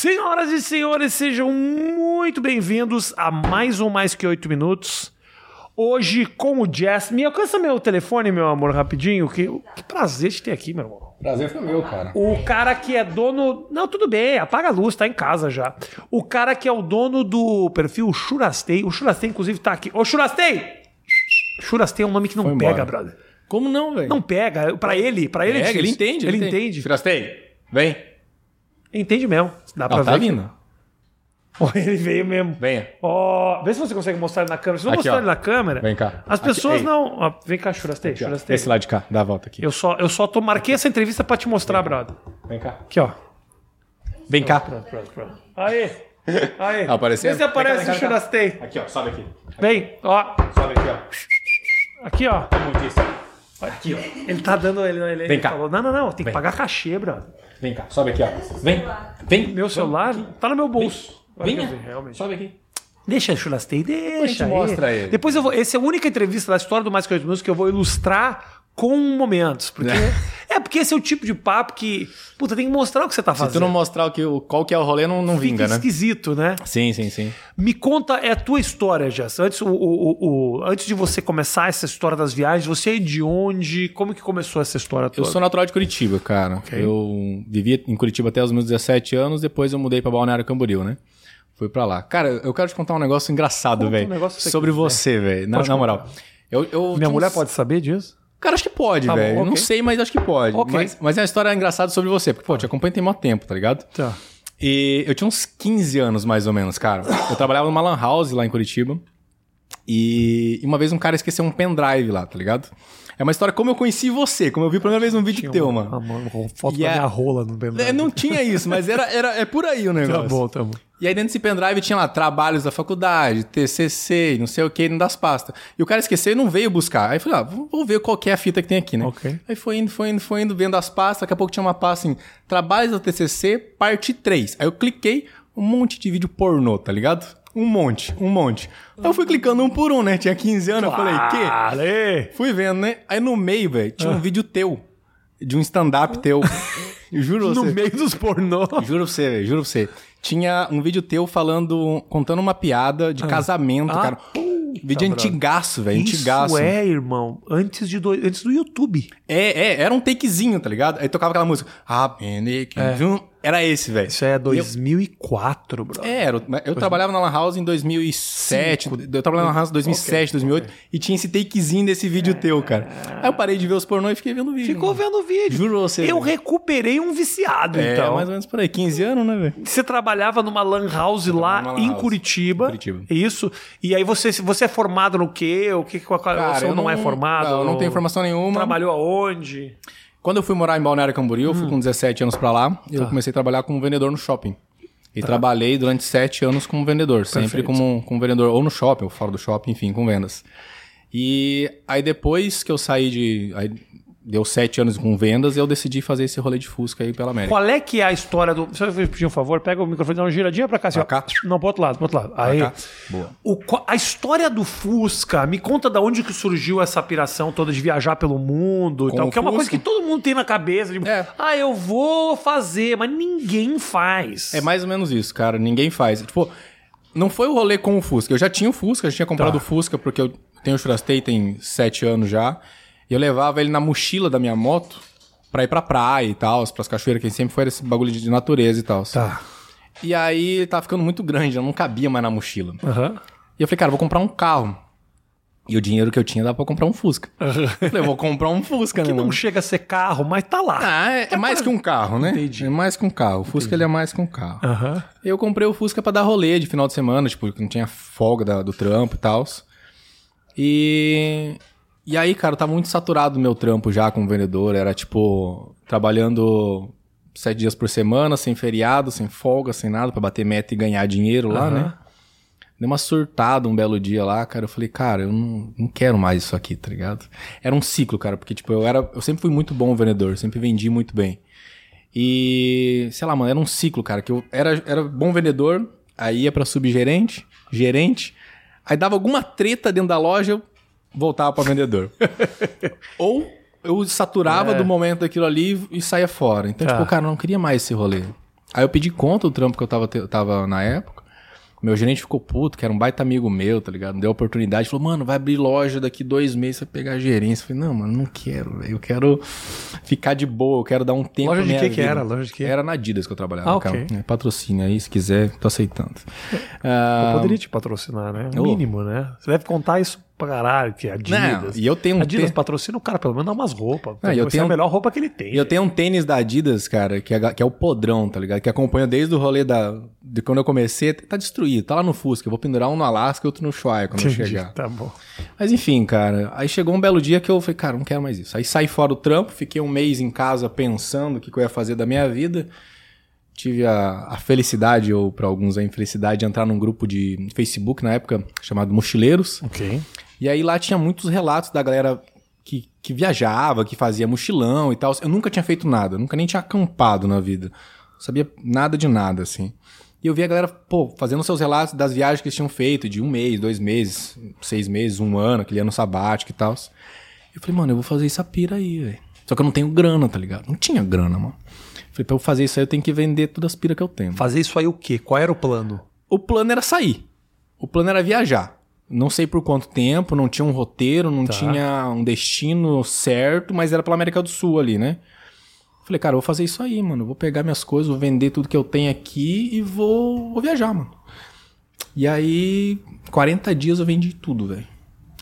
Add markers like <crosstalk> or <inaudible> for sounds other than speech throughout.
Senhoras e senhores, sejam muito bem-vindos a mais um Mais Que Oito Minutos. Hoje com o Jess. Me alcança meu telefone, meu amor, rapidinho. Que, que prazer te ter aqui, meu irmão. Prazer foi meu, cara. O cara que é dono. Não, tudo bem, apaga a luz, tá em casa já. O cara que é o dono do perfil Churastei. O Churastei, inclusive, tá aqui. Ô, Churastei! Churastei é um nome que não Foi pega, embora. brother. Como não, velho? Não pega. Pra ele, pra ele é Pega, difícil. ele entende. Ele entende. Churastei, vem. Entende mesmo. Dá pra Não, tá ver. vindo. <laughs> Ó, Ele veio mesmo. Venha. Ó, vê se você consegue mostrar ele na câmera. Se não Aqui, mostrar ó. ele na câmera, Vem cá. as Aqui, pessoas ei. não. ó, vem cá, Churastei. Aqui. Churastei. Esse lado de cá, dá a volta aqui. Eu só, eu só tô, marquei essa entrevista pra te mostrar, brother. Vem cá. Aqui, ó. Vem cá. Pronto, pronto, pronto. Aê! Aê! Tá aparecendo? Vê se aparece cá, o. Churastei. Aqui, ó. Sobe aqui. Vem, ó. Sobe aqui, ó. Aqui, ó. Aqui, ó. Ele tá dando. Ele, ele, Vem ele cá. falou: não, não, não, tem que Vem. pagar cachê, brother. Vem cá. Sobe aqui, ó. Vem. Vem. Meu celular tá no meu bolso. Eu vi, realmente. Sobe aqui. Deixa, Churastei, deixa. aí. mostra ele. Depois eu vou. Essa é a única entrevista da história do Mais Que Oito Minutos que eu vou ilustrar com momentos. Porque. Porque esse é o tipo de papo que. Puta, tem que mostrar o que você tá Se fazendo. tu não mostrar o que, qual que é o rolê, não, não Fica vinga, né? esquisito, né? Sim, sim, sim. Me conta, é a tua história, Jess. Antes, o, o- o- antes de você começar essa história das viagens, você é de onde? Como que começou essa história Eu toda? sou natural de Curitiba, cara. Ok. Eu vivia em Curitiba até os meus 17 anos, depois eu mudei pra Balneário Camboriú, né? Fui pra lá. Cara, eu quero te contar um negócio engraçado, um velho. você sobre você, velho. Na, na moral. Eu, eu Minha mulher uns- pode saber disso? Cara, acho que pode, Tá velho. Não ok. sei, mas acho que pode. Ok. Mas, mas é uma história engraçada sobre você, porque, pô, te acompanho tem muito tempo, tá ligado? Tá. E eu tinha uns 15 anos, mais ou menos, cara. Eu trabalhava numa lan house lá em Curitiba. E uma vez um cara esqueceu um pendrive lá, tá ligado? É uma história como eu conheci você, como eu vi a primeira vez num vídeo teu, mano. Ah, mano, com foto E da é- minha rola no pendrive. É, não tinha isso, mas era, era, é por aí o <laughs> negócio. Tá bom, tá bom. E aí dentro desse pendrive tinha lá trabalhos da faculdade, TCC, não sei o que, das pastas. E o cara esqueceu e não veio buscar. Aí eu falei, ah, vou ver qual é a fita que tem aqui, né? Ok. Aí foi indo, foi indo, foi indo, vendo as pastas. Daqui a pouco tinha uma pasta assim, trabalhos da TCC, parte 3. Aí eu cliquei, um monte de vídeo pornô, tá ligado? Um monte, um monte. Aí eu fui clicando um por um, né? Tinha 15 anos, eu falei, que? Fui vendo, né? Aí no meio, velho, tinha um vídeo teu. De um stand-up teu. Eu <laughs> juro No você. meio dos pornô. Juro pra você, velho, juro pra você. Tinha um vídeo teu falando, contando uma piada de casamento, Ah, cara. Vídeo brother. antigaço, velho, Isso antigaço. é, irmão, antes, de do, antes do YouTube. É, é, era um takezinho, tá ligado? Aí tocava aquela música. Ah, Penic, zum. Era esse, velho. Isso é 2004, bro. É, era, eu trabalhava na Lan House em 2007. Eu trabalhava na Lan House em 2007, 2008. E tinha esse takezinho desse vídeo teu, cara. Aí eu parei de ver os pornô e fiquei vendo o vídeo. Ficou mano. vendo o vídeo. Juro você. Eu velho. recuperei um viciado, É, então. mais ou menos por aí. 15 anos, né, velho? Você trabalhava numa lan house lá lan em house, Curitiba. em Curitiba. Isso. E aí você, você é formado no quê? O que, qual- você eu não, é formado? Não, eu não tenho formação nenhuma. Trabalhou aonde? Quando eu fui morar em Balneário Camboriú, eu fui Hum. com 17 anos pra lá, Tá. eu comecei a trabalhar como vendedor no shopping. E trabalhei durante 7 anos como vendedor, sempre Perfeito. como, como vendedor, ou no shopping, ou fora do shopping, enfim, com vendas. E aí depois que eu saí de. Aí deu 7 anos com vendas, eu decidi fazer esse rolê de Fusca aí pela América. Qual é que é a história do. Se eu pedir um favor, pega o microfone e dá uma giradinha pra cá. Assim, Pra ó. cá? Não, pro outro lado, pro outro lado. Aí. cá? Boa. O, a história do Fusca, me conta da onde que surgiu essa piração toda de viajar pelo mundo e Com tal. o Que é uma coisa que todo mundo tem na cabeça. De, É. Ah, eu vou fazer, mas ninguém faz. É mais ou menos isso, cara. Ninguém faz. Tipo, não foi o rolê com o Fusca. Eu já tinha o Fusca, já tinha comprado Tá. o Fusca, porque eu tenho o Churastei tem sete anos já. E eu levava ele na mochila da minha moto pra ir pra praia e tal, pras cachoeiras, que sempre foi esse bagulho de natureza e tal. Tá. E aí ele tava ficando muito grande, eu não cabia mais na mochila. Aham. E eu falei, cara, eu vou comprar um carro. E o dinheiro que eu tinha dava pra comprar um Fusca. Eu falei, eu vou comprar um Fusca, né, Que mano? não chega a ser carro, mas tá lá. Ah, é, é mais que um carro, né? Entendi. É mais que um carro. O Fusca ele é mais que um carro. Aham. Eu comprei o Fusca pra dar rolê de final de semana, tipo, que não tinha folga da- do trampo e tal. E. E aí, cara, tava muito saturado do meu trampo já como vendedor. Era tipo, trabalhando sete dias por semana, sem feriado, sem folga, sem nada, pra bater meta e ganhar dinheiro lá, Aham. né? Deu uma surtada um belo dia lá, cara. Eu falei, cara, eu não, não quero mais isso aqui, tá ligado? Era um ciclo, cara, porque, tipo, eu era. Eu sempre fui muito bom vendedor, sempre vendi muito bem. E, sei lá, mano, era um ciclo, cara, que eu era, era bom vendedor, aí ia pra subgerente, gerente, aí dava alguma treta dentro da loja, eu voltava pra vendedor. <laughs> Ou eu saturava É. do momento daquilo ali e saía fora. Então, Tá. tipo, cara, eu não queria mais esse rolê. Aí eu pedi conta do trampo que eu tava, tava na época. Meu gerente ficou puto, que era um baita amigo meu, tá ligado? Deu oportunidade, falou, mano, vai abrir loja daqui dois meses, vai pegar a gerência. Eu falei, não, mano, não quero, velho. Eu quero ficar de boa, eu quero dar um tempo Loja pra de que que era? Loja de quê? Era na Adidas que eu trabalhava, Ah, cara. ok. É, patrocínio aí, se quiser, tô aceitando. Ah, Eu poderia te patrocinar, né? O mínimo, né? Você deve contar isso pra caralho, que é Adidas. Não, e eu tenho um Adidas tê- patrocina o cara, pelo menos dá umas roupas. Não, eu Você tenho é a melhor roupa que ele tem. E eu tenho um tênis da Adidas, cara, que é, que é o podrão, tá ligado? Que acompanha desde o rolê da, de quando eu comecei. Tá destruído, tá lá no Fusca. Eu vou pendurar um no Alasca e outro no Shuai quando eu Entendi, chegar. Tá bom. Mas enfim, cara. Aí chegou um belo dia que eu falei, cara, não quero mais isso. Aí saí fora do trampo, fiquei um mês em casa pensando o que, que eu ia fazer da minha vida. Tive a, a felicidade, ou pra alguns a infelicidade, de entrar num grupo de Facebook na época chamado Mochileiros. Ok. E aí lá tinha muitos relatos da galera que, que viajava, que fazia mochilão e tal. Eu nunca tinha feito nada, nunca nem tinha acampado na vida. Não sabia nada de nada, assim. E eu vi a galera, pô, fazendo seus relatos das viagens que eles tinham feito, de um mês, dois meses, seis meses, um ano, aquele ano sabático e tal. Eu falei, mano, eu vou fazer essa pira aí, velho. Só que eu não tenho grana, tá ligado? Não tinha grana, mano. Falei, pra eu fazer isso aí, eu tenho que vender todas as piras que eu tenho. Fazer isso aí o quê? Qual era o plano? O plano era sair. O plano era viajar. Não sei por quanto tempo, não tinha um roteiro, não Tá. tinha um destino certo, mas era pela América do Sul ali, né? Falei, cara, vou fazer isso aí, mano. Vou pegar minhas coisas, vou vender tudo que eu tenho aqui e vou, vou viajar, mano. E aí, 40 dias eu vendi tudo, velho.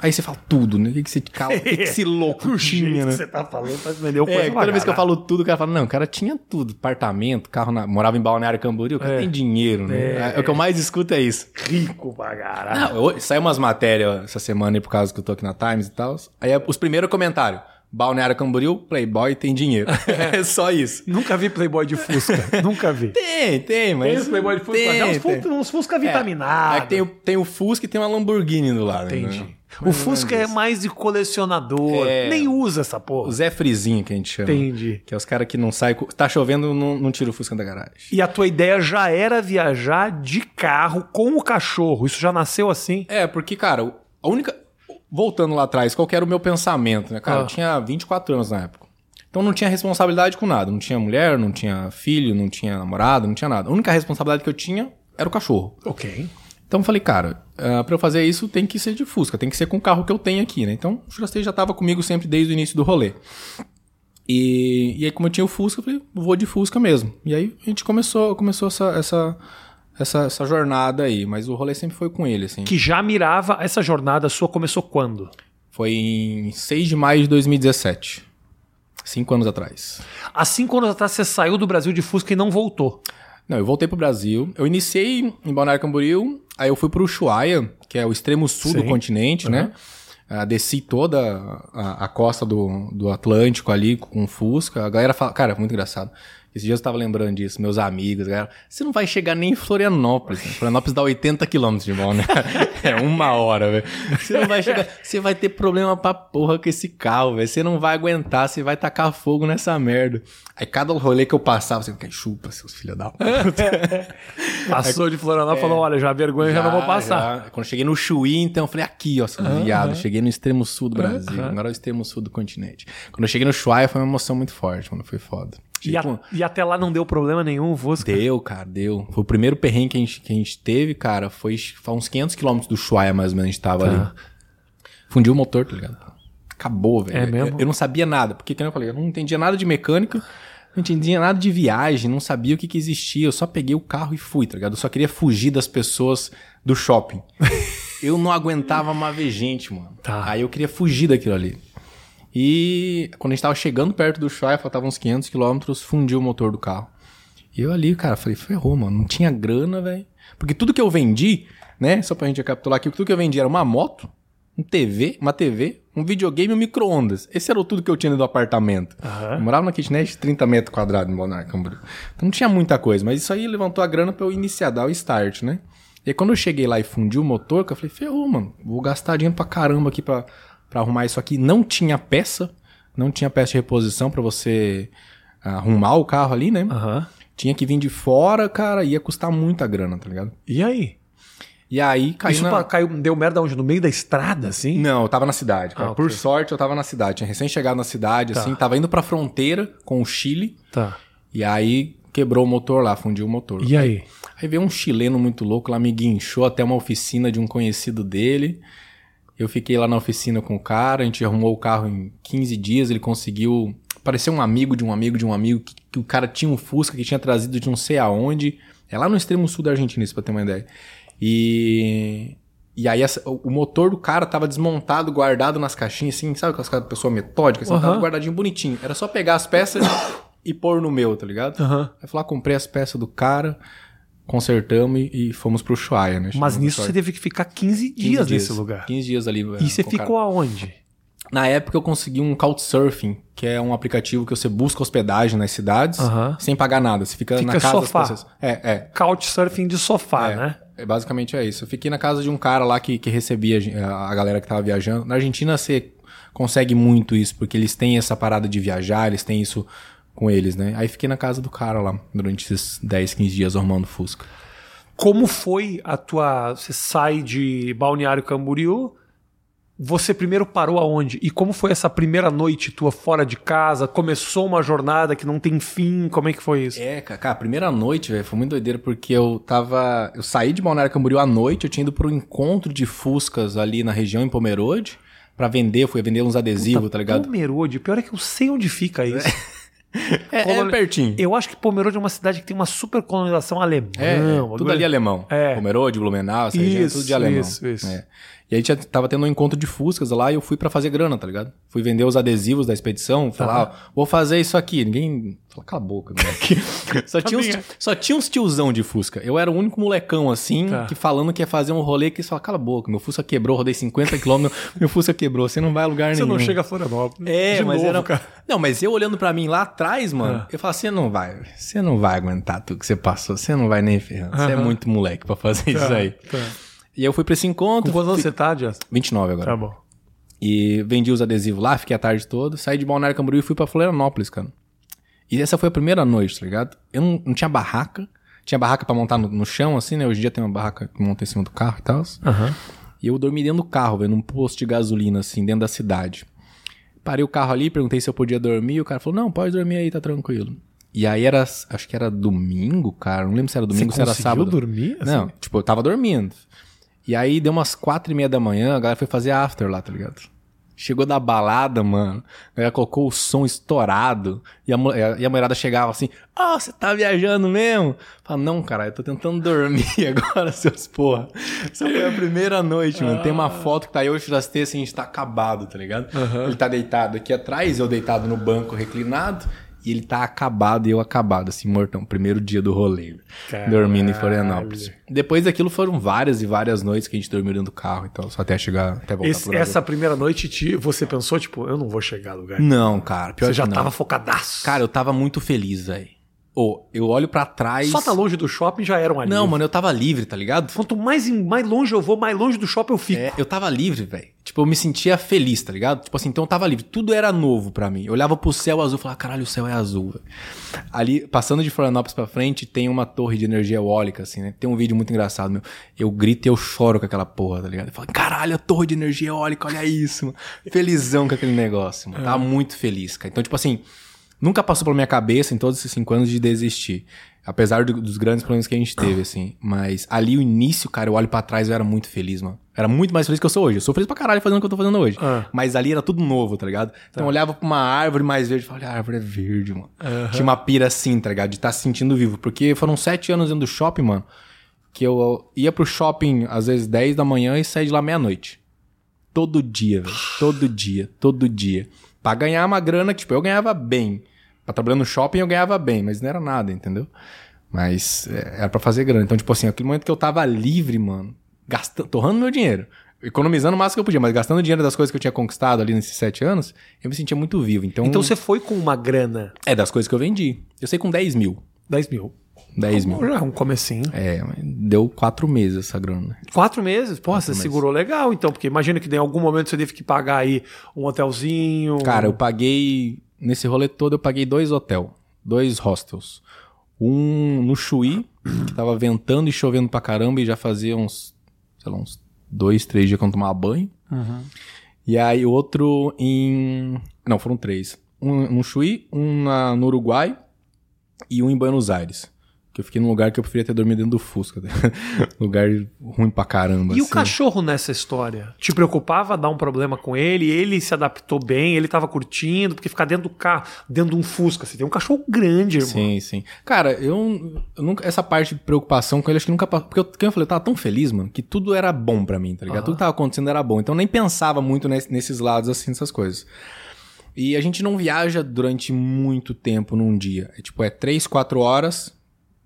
Aí você fala tudo, né? O que, que você cala? O que, que esse <laughs> louco O tinha, né? que você tá falando, tá vendeu coisa É, toda vez que eu falo tudo, o cara fala, não, o cara tinha tudo. Apartamento, carro, na... morava em Balneário Camboriú, o cara É. tem dinheiro, né? É. o que eu mais escuto é isso. Rico pra caralho. Eu- saiu umas matérias essa semana aí por causa que eu tô aqui na Times e tal. Aí é os primeiros comentários. Balneário Camboriú, Playboy tem dinheiro. <laughs> é só isso. Nunca vi Playboy de Fusca. <laughs> Nunca vi. Tem, tem, mas. Tem os Playboy de Fusca, tem, é uns, tem. Fusca, uns Fusca É, vitaminados. é que tem, o- tem o Fusca e tem uma Lamborghini do lado. Entendi. né? O Fusca é mais de colecionador. É. Nem usa essa O porra. Zé Frizinho que a gente chama. Entendi. Que é os caras que não saem. Tá chovendo, não, não tira o Fusca da garagem. E a tua ideia já era viajar de carro com o cachorro. Isso já nasceu assim? É, porque, cara, a única. Voltando lá atrás, qual era o meu pensamento, né, cara? Ah. Eu tinha 24 anos na época. Então não tinha responsabilidade com nada. Não tinha mulher, não tinha filho, não tinha namorado, não tinha nada. A única responsabilidade que eu tinha era o cachorro. Ok. Então eu falei, cara, uh, pra eu fazer isso tem que ser de Fusca, tem que ser com o carro que eu tenho aqui, né? Então o Jurastei já tava comigo sempre desde o início do rolê. E, e aí, como eu tinha o Fusca, eu falei, vou de Fusca mesmo. E aí a gente começou, começou essa, essa, essa, essa jornada aí, mas o rolê sempre foi com ele, assim. Que já mirava. Essa jornada sua começou quando? Foi em 6 de maio de 2017. Cinco anos atrás. Há cinco anos atrás você saiu do Brasil de Fusca e não voltou. Não, eu voltei pro Brasil. Eu iniciei em Balneário Camboriú, aí eu fui pro Ushuaia, que é o extremo sul Sim. do continente, né? Ah, desci toda a, a costa do, do Atlântico ali com Fusca. A galera fala, cara, muito engraçado. Esses dias eu tava lembrando disso, meus amigos, galera, você não vai chegar nem em Florianópolis. Né? Florianópolis dá 80 quilômetros de mão, né? <laughs> É uma hora, velho. Você não vai chegar, você vai ter problema pra porra com esse carro, velho. Você não vai aguentar, você vai tacar fogo nessa merda. Aí cada rolê que eu passava, você fica, chupa, seus filhos da puta. <laughs> Passou de Florianópolis e falou: olha, já vergonha já, não vou passar. já. Quando cheguei no Chuí, então eu falei, aqui, ó, seu viado. Cheguei no extremo sul do Brasil, agora é o extremo sul do continente. Quando eu cheguei no Chuí, foi uma emoção muito forte, mano. Foi foda. E, a- Tipo, e até lá não deu problema nenhum, o Fusca. Deu, cara, deu. Foi o primeiro perrengue que a gente, que a gente teve, cara. Foi, foi uns 500 quilômetros do Chuaia, mais ou menos, a gente tava Tá. ali. Fundiu o motor, tá ligado? Acabou, velho. É mesmo? Eu, eu não sabia nada, porque, como eu falei, eu não entendia nada de mecânica, não entendia nada de viagem, não sabia o que, que existia. Eu só peguei o carro e fui, tá ligado? Eu só queria fugir das pessoas do shopping. <laughs> eu não aguentava mais ver gente, mano. Tá. Aí eu queria fugir daquilo ali. E quando a gente tava chegando perto do Chuaia, faltavam uns 500 quilômetros, fundiu o motor do carro. E eu ali, cara, falei, ferrou, mano. Não tinha grana, velho. Porque tudo que eu vendi, né? Só pra gente recapitular aqui, tudo que eu vendi era uma moto, um TV, uma TV, um videogame e um micro-ondas. Esse era tudo que eu tinha do apartamento. Aham. Eu morava na kitnet de 30 metros quadrados em Camboriú. Então não tinha muita coisa, mas isso aí levantou a grana pra eu iniciar, dar o start, né? E aí quando eu cheguei lá e fundi o motor, eu falei, ferrou, mano. Vou gastar dinheiro pra caramba aqui pra, pra arrumar isso aqui. Não tinha peça, não tinha peça de reposição pra você arrumar o carro ali, né? Aham. Tinha que vir de fora, cara, ia custar muita grana, tá ligado? E aí? E aí caiu Isso na... pa- caiu, deu merda onde? No meio da estrada, assim? Não, eu tava na cidade, cara. Ah, Por sorte, eu tava na cidade. Tinha recém chegado na cidade, Tá. assim, tava indo pra fronteira com o Chile. Tá. E aí, quebrou o motor lá, fundiu o motor. E aí? Aí veio um chileno muito louco lá, me guinchou até uma oficina de um conhecido dele. Eu fiquei lá na oficina com o cara, a gente arrumou o carro em 15 dias, ele conseguiu. Parecer um amigo de um amigo de um amigo, que, que o cara tinha um Fusca que tinha trazido de não sei aonde. É lá no extremo sul da Argentina, isso pra ter uma ideia. E. E aí essa- o motor do cara tava desmontado, guardado nas caixinhas, assim, sabe aquelas caras de pessoa metódica, assim, tava guardadinho bonitinho. Era só pegar as peças <coughs> e pôr no meu, tá ligado? Aham. Aí fui lá, comprei as peças do cara, consertamos e, e fomos pro Ushuaia, né? Mas nisso você teve que ficar 15 15 dias nesse lugar. 15 dias ali. é, E você o cara. ficou aonde? Na época eu consegui um Couchsurfing, que é um aplicativo que você busca hospedagem nas cidades sem pagar nada. Você fica, Fica na casa sofá. das pessoas. É, é. Couchsurfing de sofá, É, né? é, basicamente é isso. Eu fiquei na casa de um cara lá que, que recebia a galera que tava viajando. Na Argentina você consegue muito isso, porque eles têm essa parada de viajar, eles têm isso com eles, né? Aí fiquei na casa do cara lá, durante esses 10, 15 dias arrumando Fusca. Como foi a tua. Você sai de Balneário Camboriú. Você primeiro parou aonde? E como foi essa primeira noite tua fora de casa? Começou uma jornada que não tem fim? Como é que foi isso? É, ca- cara, a primeira noite, velho, foi muito doideira, porque eu tava. Eu saí de Balneário Camboriú à noite, eu tinha ido pro encontro de Fuscas ali na região em Pomerode, pra vender, fui vender uns adesivos, tá ligado? Pomerode, pior é que eu sei onde fica isso. É, <laughs> <laughs> é Coloni- pertinho. Eu acho que Pomerode é uma cidade que tem uma super colonização alemã. É, tudo ali alemão. É. Pomerode, Blumenau, essa região é Isso, tudo de alemão. isso, isso. É. E aí tinha, tava tendo um encontro de Fuscas lá e eu fui pra fazer grana, tá ligado? Fui vender os adesivos da expedição, falar, ó, vou fazer isso aqui. Ninguém. Fala, cala a boca, moleque. <laughs> só, tinha uns, só tinha uns tiozão de Fusca. Eu era o único molecão assim, Tá. que falando que ia fazer um rolê que fala, cala a boca, meu Fusca quebrou, rodei 50 km, <laughs> meu Fusca quebrou, você não vai a lugar Você nenhum. não chega a Florianópolis. É, De mas novo, era. cara. Não, mas eu olhando pra mim lá atrás, mano, eu falo, você não vai, você não vai aguentar tudo que você passou, você não vai nem ferrando. Você é muito moleque pra fazer isso aí. Tá. E eu fui pra esse Com encontro. quantos anos você tá, Jess? 29 agora. Tá bom. E vendi os adesivos lá, fiquei a tarde toda, saí de Balneário Camboriú e fui pra Florianópolis, cara. E essa foi a primeira noite, tá ligado? Eu não, não tinha barraca. Tinha barraca pra montar no, no chão, assim, né? Hoje em dia tem uma barraca que monta em cima do carro e tal. Aham. E eu dormi dentro do carro, velho, num posto de gasolina, assim, dentro da cidade. Parei o carro ali, perguntei se eu podia dormir, e o cara falou, não, pode dormir aí, tá tranquilo. E aí era, acho que era domingo, cara, não lembro se era domingo, se era sábado. dormir? assim? Não, tipo, eu tava dormindo. E aí deu umas quatro e meia da manhã, a galera foi fazer after lá, tá ligado? Chegou da balada, mano. A galera colocou o som estourado. E a, e a mulherada chegava assim: Ó, você tá viajando mesmo? Fala, não, cara, eu tô tentando <laughs> dormir agora, seus porra. Essa foi a primeira noite, mano. Tem uma foto que tá eu e o Churastê assim, a gente tá acabado, tá ligado? Ele tá deitado aqui atrás, eu deitado no banco reclinado. E ele tá acabado e eu acabado, assim, mortão. Primeiro dia do rolê. Caralho. Dormindo em Florianópolis. Depois daquilo foram várias e várias noites que a gente dormiu dentro do carro e tal, só até chegar, até voltar Esse- essa primeira noite, te- você pensou, tipo, eu não vou chegar a lugar. Não, cara, pior Você já não. tava focadaço. Cara, eu tava muito feliz, velho. Ô, eu olho pra trás. Só tá longe do shopping já era um alívio. Não, mano, eu tava livre, tá ligado? Quanto mais, mais longe eu vou, mais longe do shopping eu fico. É, eu tava livre, velho. Tipo, eu me sentia feliz, tá ligado? Tipo assim, então eu tava livre. Tudo era novo pra mim. Eu olhava pro céu azul e falava, caralho, o céu é azul, velho. Ali, passando de Florianópolis pra frente, tem uma torre de energia eólica, assim, né? Tem um vídeo muito engraçado, meu. Eu grito e eu choro com aquela porra, tá ligado? Eu falo, caralho, a torre de energia eólica, olha isso, mano. Felizão com aquele negócio, mano. Tava muito feliz, cara. Então, tipo assim, nunca passou pela minha cabeça em todos esses cinco anos de desistir. Apesar do- dos grandes problemas que a gente teve, assim. Mas ali o início, cara, eu olho pra trás e eu era muito feliz, mano. Era muito mais feliz que eu sou hoje. Eu sou feliz pra caralho fazendo o que eu tô fazendo hoje. Ah. Mas ali era tudo novo, tá ligado? Então eu olhava pra uma árvore mais verde e falava, olha, a árvore é verde, mano. Tinha uma pira assim, tá ligado? De estar se sentindo vivo. Porque foram sete anos dentro do shopping, mano. Que eu ia pro shopping às vezes 10 da manhã e saía de lá meia-noite. Todo dia, velho. Todo dia, todo dia. Pra ganhar uma grana que, tipo, eu ganhava bem. Pra trabalhar no shopping eu ganhava bem, mas não era nada, entendeu? Mas é, era pra fazer grana. Então, tipo assim, aquele momento que eu tava livre, mano, gastando, torrando meu dinheiro, economizando o máximo que eu podia, mas gastando dinheiro das coisas que eu tinha conquistado ali nesses sete anos, eu me sentia muito vivo. Então, Então você foi com uma grana, é das coisas que eu vendi. Eu sei com 10 mil. 10 mil. 10 mil. Já é um comecinho. É, deu quatro meses essa grana. Quatro meses? Pô, você meses. segurou legal, então, porque imagina que em algum momento você teve que pagar aí um hotelzinho. Cara, eu paguei. Nesse rolê todo, eu paguei dois hotel, dois hostels. Um no Chuí, que tava ventando e chovendo pra caramba e já fazia uns, sei lá, uns dois, três dias que eu não tomava banho. E aí outro em. Não, foram três. Um no Chuí, um na- no Uruguai e um em Buenos Aires. Que eu fiquei num lugar que eu preferia ter dormido dentro do Fusca. <laughs> lugar ruim pra caramba. E o assim. cachorro nessa história? Te preocupava dar um problema com ele? Ele se adaptou bem? Ele tava curtindo? Porque ficar dentro do carro, dentro de um Fusca, você tem um cachorro grande, irmão. Sim, sim. Cara, eu, eu nunca. Essa parte de preocupação com ele, acho que nunca. Porque eu, como eu falei, eu tava tão feliz, mano, que tudo era bom pra mim, tá ligado? Tudo que tava acontecendo era bom. Então eu nem pensava muito nesse- nesses lados, assim, dessas coisas. E a gente não viaja durante muito tempo num dia. É tipo, é três, quatro horas.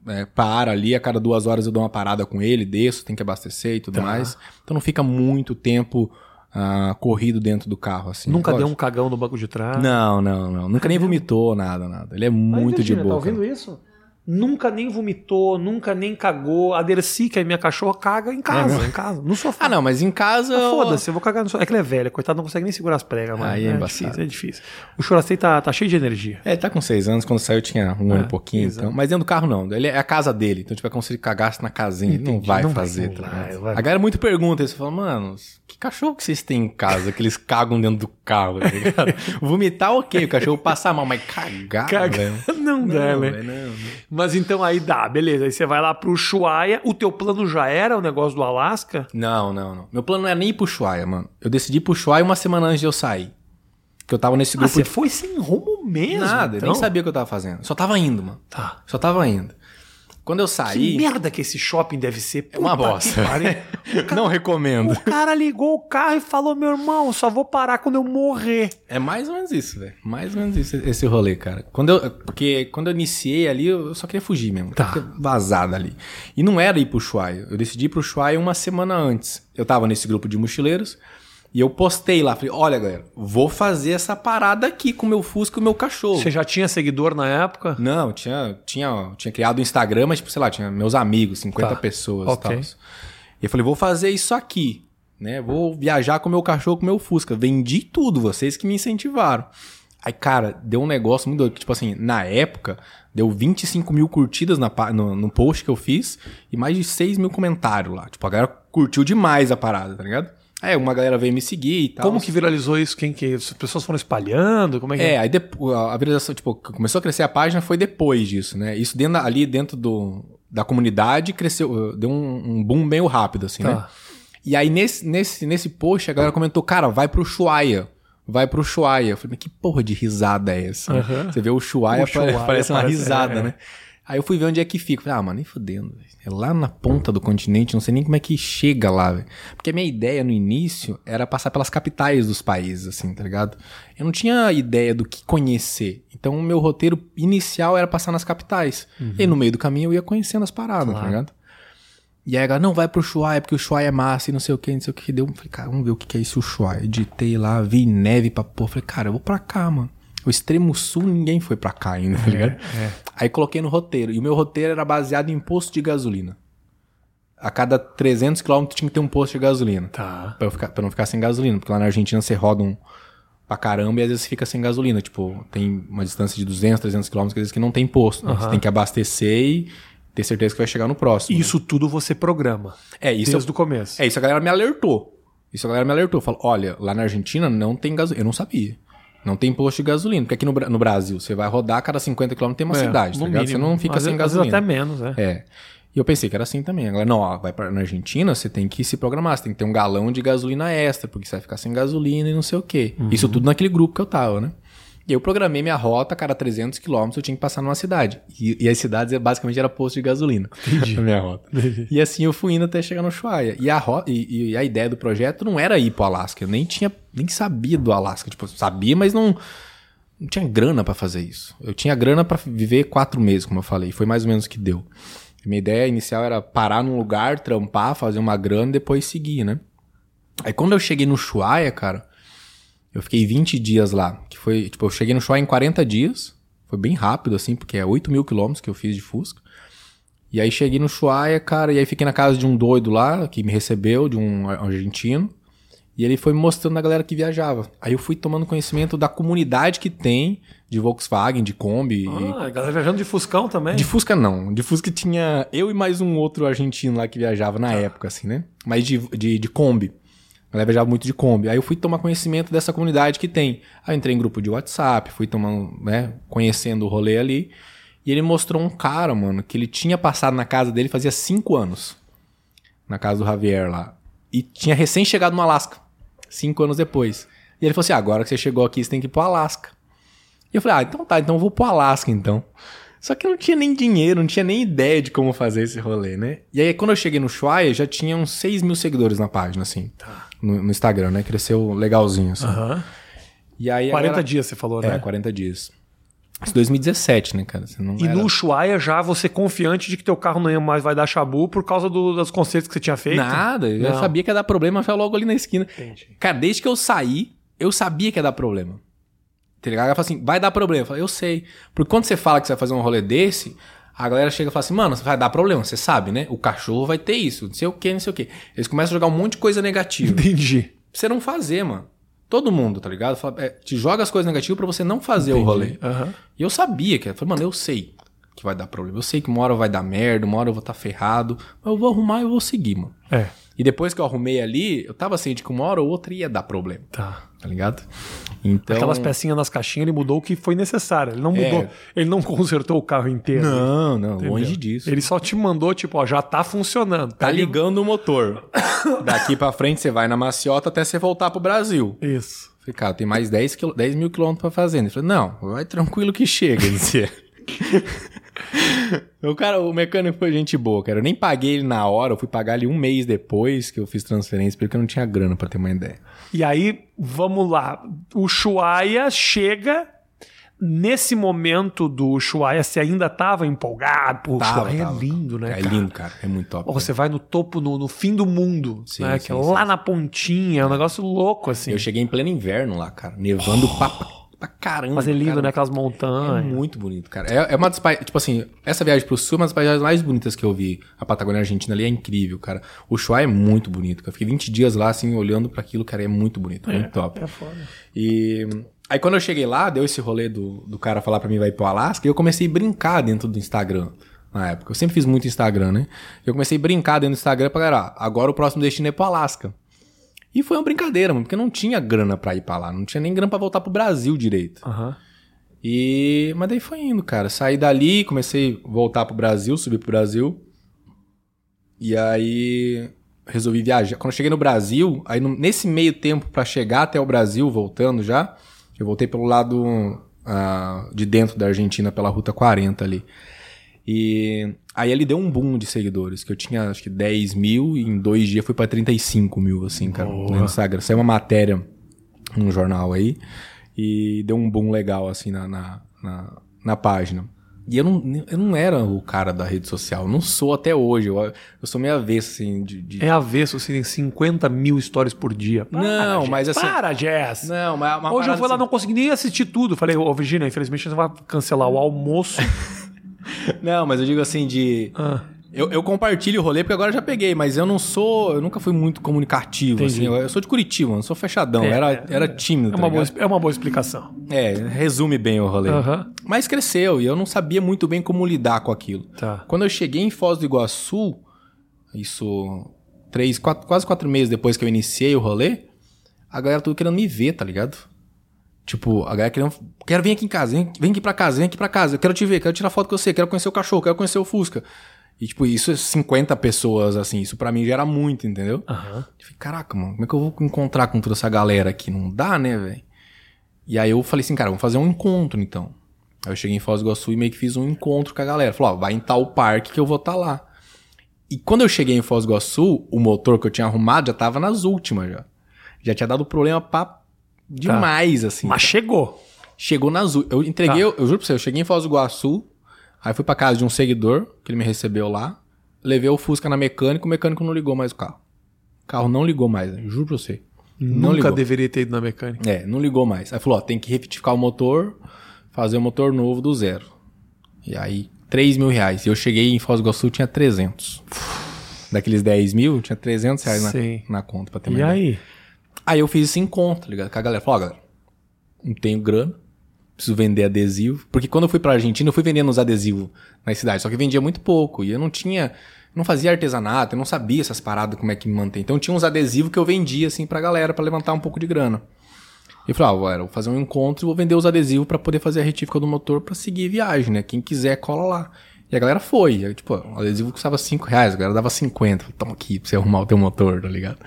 É, para ali, a cada duas horas eu dou uma parada com ele, desço, tem que abastecer e tudo Tá. mais. Então não fica muito tempo ah, corrido dentro do carro, assim. Nunca deu um cagão no banco de trás? Não, não, não. Nunca nem vomitou, nada, nada. Ele é muito de Virgínia, boa. Tá ouvindo isso? Nunca nem vomitou, nunca nem cagou. A Dercy, que é minha cachorra, caga em casa, em casa, no sofá. Ah, não, mas em casa. Ah, Foda-se, eu vou cagar no sofá. É que ele é velho, coitado, não consegue nem segurar as pregas, mano. Aí é é difícil, é difícil. O Choracei tá, tá cheio de energia. É, ele tá com seis anos, quando saiu tinha um ano É, e pouquinho. exato. Então, mas dentro do carro não. Ele é a casa dele. Então, tipo, é como se ele cagasse na casinha. Ele não Entendi, vai não vai, fazer, não tá vai, vai. A galera muito pergunta. Você fala, mano, que cachorro que vocês têm em casa que eles cagam dentro do carro, tá ligado? <laughs> Vomitar, ok. O cachorro passar mal, mas cagar, Caga- velho. <laughs> Não, dá, né? velho, não, não. Mas então aí dá, beleza. Aí você vai lá pro Ushuaia. O teu plano já era o negócio do Alasca? Não, não, não. Meu plano não era nem ir pro Ushuaia, mano. Eu decidi ir pro Ushuaia uma semana antes de eu sair. Que eu tava nesse Ah, grupo você de... foi sem rumo mesmo? Nada, eu então? nem sabia o que eu tava fazendo. Só tava indo, mano. Tá. Só tava indo. Quando eu Que saí... merda que esse shopping deve ser. É uma Puta que bosta. pariu. <laughs> Não recomendo. O cara ligou o carro e falou: meu irmão, só vou parar quando eu morrer. É mais ou menos isso, velho. Mais ou menos isso, esse rolê, cara. Quando eu, porque quando eu iniciei ali, eu só queria fugir mesmo. Tá. Vazar dali. E não era ir pro Ushuaia. Eu decidi ir pro Ushuaia uma semana antes. Eu tava nesse grupo de mochileiros e eu postei lá. Falei, olha, galera, vou fazer essa parada aqui com o meu Fusca e o meu cachorro. Você já tinha seguidor na época? Não, tinha, tinha, tinha criado o Instagram, mas, tipo, sei lá, tinha meus amigos, 50 Tá. pessoas Ok. e tal. E eu falei, vou fazer isso aqui, né? Vou viajar com o meu cachorro, com o meu Fusca. Vendi tudo, vocês que me incentivaram. Aí, cara, deu um negócio muito doido. Tipo assim, na época, deu 25 mil curtidas na, no, no post que eu fiz e mais de 6 mil comentários lá. Tipo, a galera curtiu demais a parada, tá ligado? Aí uma galera veio me seguir e tal. Como que viralizou isso? Quem que. As pessoas foram espalhando? Como é que É, aí depois, a viralização, tipo, começou a crescer a página foi depois disso, né? Isso dentro, ali dentro do, da comunidade cresceu, deu um, um boom meio rápido, assim, Tá. né? E aí nesse, nesse, nesse post a galera comentou, cara, vai pro Ushuaia. Vai pro Ushuaia. Eu falei, mas que porra de risada é essa? Aham. Você vê o Ushuaia, O Ushuaia pare- <laughs> parece uma parece- risada, é. né? Aí eu fui ver onde é que fica. Falei, ah, mano, nem fudendo. velho. É lá na ponta do continente, não sei nem como é que chega lá, velho. Porque a minha ideia no início era passar pelas capitais dos países, assim, tá ligado? Eu não tinha ideia do que conhecer. Então o meu roteiro inicial era passar nas capitais. E aí, no meio do caminho eu ia conhecendo as paradas, Uhum. Claro. tá ligado? E aí a galera, não, vai pro Ushuaia, porque o Ushuaia é massa e não sei o que, não sei o que. Deu, falei, cara, vamos ver o que que é esse Ushuaia. Editei lá, vi neve pra pôr. Falei, cara, eu vou pra cá, mano. O extremo sul, ninguém foi pra cá ainda, tá ligado? Aí coloquei no roteiro. E o meu roteiro era baseado em posto de gasolina. A cada 300 km tinha que ter um posto de gasolina. Tá. Pra, eu ficar, pra não ficar sem gasolina. Porque lá na Argentina você roda um pra caramba e às vezes fica sem gasolina. Tipo, tem uma distância de 200, 300 km que às vezes que não tem posto. né? Você tem que abastecer e ter certeza que vai chegar no próximo. Isso tudo você programa. É, isso desde o começo. é, isso a galera me alertou. Isso a galera me alertou. Falou, olha, lá na Argentina não tem gasolina. Eu não sabia. Não tem posto de gasolina. Porque aqui no, no Brasil, você vai rodar cada 50 km tem uma É, cidade, tá ligado? Você não fica Às sem vezes- às vezes gasolina. até menos, é. É. E eu pensei que era assim também. A galera, não, ó, vai pra, na Argentina, você tem que se programar. Você tem que ter um galão de gasolina extra, porque você vai ficar sem gasolina e não sei o quê. Uhum. Isso tudo naquele grupo que eu tava, né? E eu programei minha rota, cada 300 quilômetros eu tinha que passar numa cidade. E, e as cidades basicamente era posto de gasolina. Entendi. <laughs> Na minha rota. E assim eu fui indo até chegar no Ushuaia. E a, ro- e, e a ideia do projeto não era ir pro Alasca. Eu nem tinha, nem sabia do Alasca. Tipo, sabia, mas não, não tinha grana pra fazer isso. Eu tinha grana pra viver quatro meses, como eu falei. Foi mais ou menos o que deu. Minha ideia inicial era parar num lugar, trampar, fazer uma grana e depois seguir, né? Aí quando eu cheguei no Ushuaia, cara, eu fiquei 20 dias lá. Que foi, tipo, eu cheguei no Ushuaia em 40 dias. Foi bem rápido, assim, porque é 8 mil quilômetros que eu fiz de Fusca. E aí cheguei no Ushuaia, cara, e aí fiquei na casa de um doido lá, que me recebeu, de um argentino. E ele foi me mostrando a galera que viajava. Aí eu fui tomando conhecimento da comunidade que tem de Volkswagen, de Kombi. e- Ah, a galera viajando de Fuscão também. de Fusca não. De Fusca tinha eu e mais um outro argentino lá que viajava na época, assim, né? Mas de, de, de Kombi. Ela viajava muito de Kombi. Aí eu fui tomar conhecimento dessa comunidade que tem. Aí entrei em grupo de WhatsApp, fui tomando, né? Conhecendo o rolê ali. E ele mostrou um cara, mano, que ele tinha passado na casa dele fazia cinco anos. Na casa do Javier lá. E tinha recém chegado no Alasca. Cinco anos depois. E ele falou assim: ah, agora que você chegou aqui, você tem que ir pro Alasca. E eu falei, ah, então tá, então eu vou pro Alasca então. Só que eu não tinha nem dinheiro, não tinha nem ideia de como fazer esse rolê, né? E aí, quando eu cheguei no Ushuaia, já tinha uns 6 mil seguidores na página, assim. Tá. No, no Instagram, né? Cresceu legalzinho, assim. Aham. E aí, 40 agora- dias você falou, É, né? 40 dias. Isso 2017, né, cara? E era- no Ushuaia já você confiante de que teu carro não mais vai dar chabu por causa do- dos concertos que você tinha feito? Nada, eu Não. sabia que ia dar problema já logo ali na esquina. Entendi. Cara, desde que eu saí, eu sabia que ia dar problema. Tá ligado? Ela fala assim, vai dar problema. Eu falei, eu sei. Porque quando você fala que você vai fazer um rolê desse, a galera chega e fala assim, mano, vai dar problema, você sabe, né? O cachorro vai ter isso, não sei o que, não sei o que. Eles começam a jogar um monte de coisa negativa. Entendi. pra você não fazer, mano. Todo mundo, tá ligado? Fala, é, te joga as coisas negativas pra você não fazer o rolê. Aham. E eu sabia que, eu falei, mano, eu sei que vai dar problema. Eu sei que uma hora vai dar merda, uma hora eu vou estar ferrado. Mas eu vou arrumar e eu vou seguir, mano. É. E depois que eu arrumei ali, eu tava ciente que uma hora ou outra ia dar problema. Tá. Tá ligado? Então. Aquelas pecinhas nas caixinhas, ele mudou o que foi necessário. Ele não mudou. É. Ele não consertou o carro inteiro. Não, não, entendeu? longe disso. Ele só te mandou, tipo, ó, já tá funcionando. Tá Pega- ligando o motor. <coughs> Daqui pra frente você vai na maciota até você voltar pro Brasil. Isso. Falei, cara, tem mais 10, quil... 10 mil quilômetros pra fazer. Ele falou, não, vai tranquilo que chega. Ele dizia. <laughs> <laughs> o cara, o mecânico foi gente boa, cara. Eu nem paguei ele na hora, eu fui pagar ele um mês depois que eu fiz transferência, porque eu não tinha grana pra ter uma ideia. E aí, vamos lá. O Ushuaia chega. Nesse momento do Ushuaia, você ainda tava empolgado. Pô, o Tava, Ushuaia tava. é lindo, né? É cara? lindo, cara. É muito top. Ou você vai no topo, no, no fim do mundo, Sim, né? sim, que é sim, lá na pontinha, é um negócio louco, assim. Eu cheguei em pleno inverno lá, cara. Nevando pra, pra caramba. Mas é lindo, cara. né? Aquelas É montanhas. muito bonito, cara. É, é uma das Tipo assim, essa viagem pro sul é uma das paisagens mais bonitas que eu vi. A Patagônia Argentina ali é incrível, cara. O Ushuaia é muito bonito, cara. Eu fiquei 20 dias lá, assim, olhando pra aquilo, cara. É muito bonito, muito top. É foda. E aí quando eu cheguei lá, deu esse rolê do, do cara falar pra mim vai ir pro Alasca, e eu comecei a brincar dentro do Instagram. Na época. Eu sempre fiz muito Instagram, né? Eu comecei a brincar dentro do Instagram pra galera, agora o próximo destino é pro Alasca. E foi uma brincadeira, mano, porque não tinha grana pra ir pra lá. Não tinha nem grana pra voltar pro Brasil direito. Aham. E. Mas daí foi indo, cara. Saí dali, comecei a voltar pro Brasil, subir pro Brasil. E aí. Resolvi viajar. Quando eu cheguei no Brasil, aí nesse meio tempo pra chegar até o Brasil, voltando já, eu voltei pelo lado ah, de dentro da Argentina, pela Ruta 40 ali. E aí ele deu um boom de seguidores, que eu tinha acho que 10 mil e em dois dias foi pra 35 mil, assim, cara, no Instagram. Saiu uma matéria num jornal aí e deu um boom legal, assim, na, na, na, na página. E eu não, eu não era o cara da rede social, não sou até hoje. Eu, eu sou meio avesso, assim, de. de- É avesso, você tem 50 mil stories por dia. Para, Não, Jess, mas assim- Para, Jess. Não, mas uma Hoje eu fui lá, assim- não consegui nem assistir tudo. Falei, ô Virginia, infelizmente você vai cancelar o almoço. <laughs> <laughs> Não, mas eu digo assim, de. Ah, Eu, eu compartilho o rolê porque agora já peguei, mas eu não sou. Eu nunca fui muito comunicativo, Entendi. assim. Eu, eu sou de Curitiba, não sou fechadão. É, era, é, era tímido. é, tá uma boa, é uma boa explicação. É, resume bem o rolê. Aham. Mas cresceu e eu não sabia muito bem como lidar com aquilo. Tá. Quando eu cheguei em Foz do Iguaçu, isso três, quatro, quase quatro meses depois que eu iniciei o rolê, a galera tudo querendo me ver, tá ligado? Tipo, a galera querendo. Quero vir aqui em casa, vem, vem aqui pra casa, vem aqui pra casa. Eu quero te ver, quero tirar foto com você, quero conhecer o cachorro, quero conhecer o Fusca. E, tipo, isso é 50 pessoas, assim, isso pra mim já era muito, entendeu? Aham. Eu falei, caraca, mano, como é que eu vou encontrar com toda essa galera aqui? Não dá, né, velho? E aí eu falei assim, cara, vamos fazer um encontro, então. Aí eu cheguei em Foz do Iguaçu e meio que fiz um encontro com a galera. Falei, ó, vai em tal parque que eu vou estar lá. E quando eu cheguei em Foz do Iguaçu, o motor que eu tinha arrumado já tava nas últimas já. Já tinha dado problema pra demais, assim. Mas chegou. Chegou nas últimas. Eu entreguei, Tá. eu, eu juro pra você, eu cheguei em Foz do Iguaçu, aí fui pra casa de um seguidor, que ele me recebeu lá, levei o Fusca na mecânica, o mecânico não ligou mais o carro. O carro não ligou mais, né? juro pra você. Não Nunca ligou. deveria ter ido na mecânica. É, não ligou mais. Aí falou, ó, tem que retificar o motor, fazer o motor novo do zero. E aí, 3 mil reais. E eu cheguei em Foz do Iguaçu, tinha 300. Daqueles 10 mil, tinha 300 reais na, na conta, pra ter E ideia. Aí? Eu fiz esse encontro, tá ligado? Com a galera. Falou, ó, galera, não tenho grana, preciso vender adesivo. Porque quando eu fui pra Argentina, eu fui vendendo os adesivos na cidade, só que vendia muito pouco. E eu não tinha, não fazia artesanato, eu não sabia essas paradas, como é que me mantém. Então tinha uns adesivos que eu vendia, assim, pra galera, pra levantar um pouco de grana. E falei, ah, galera, vou fazer um encontro e vou vender os adesivos pra poder fazer a retífica do motor pra seguir viagem, né? Quem quiser, cola lá. E a galera foi. Aí, tipo, o adesivo custava 5 reais, a galera dava 50. Falei, Toma aqui pra você arrumar o teu motor, tá ligado?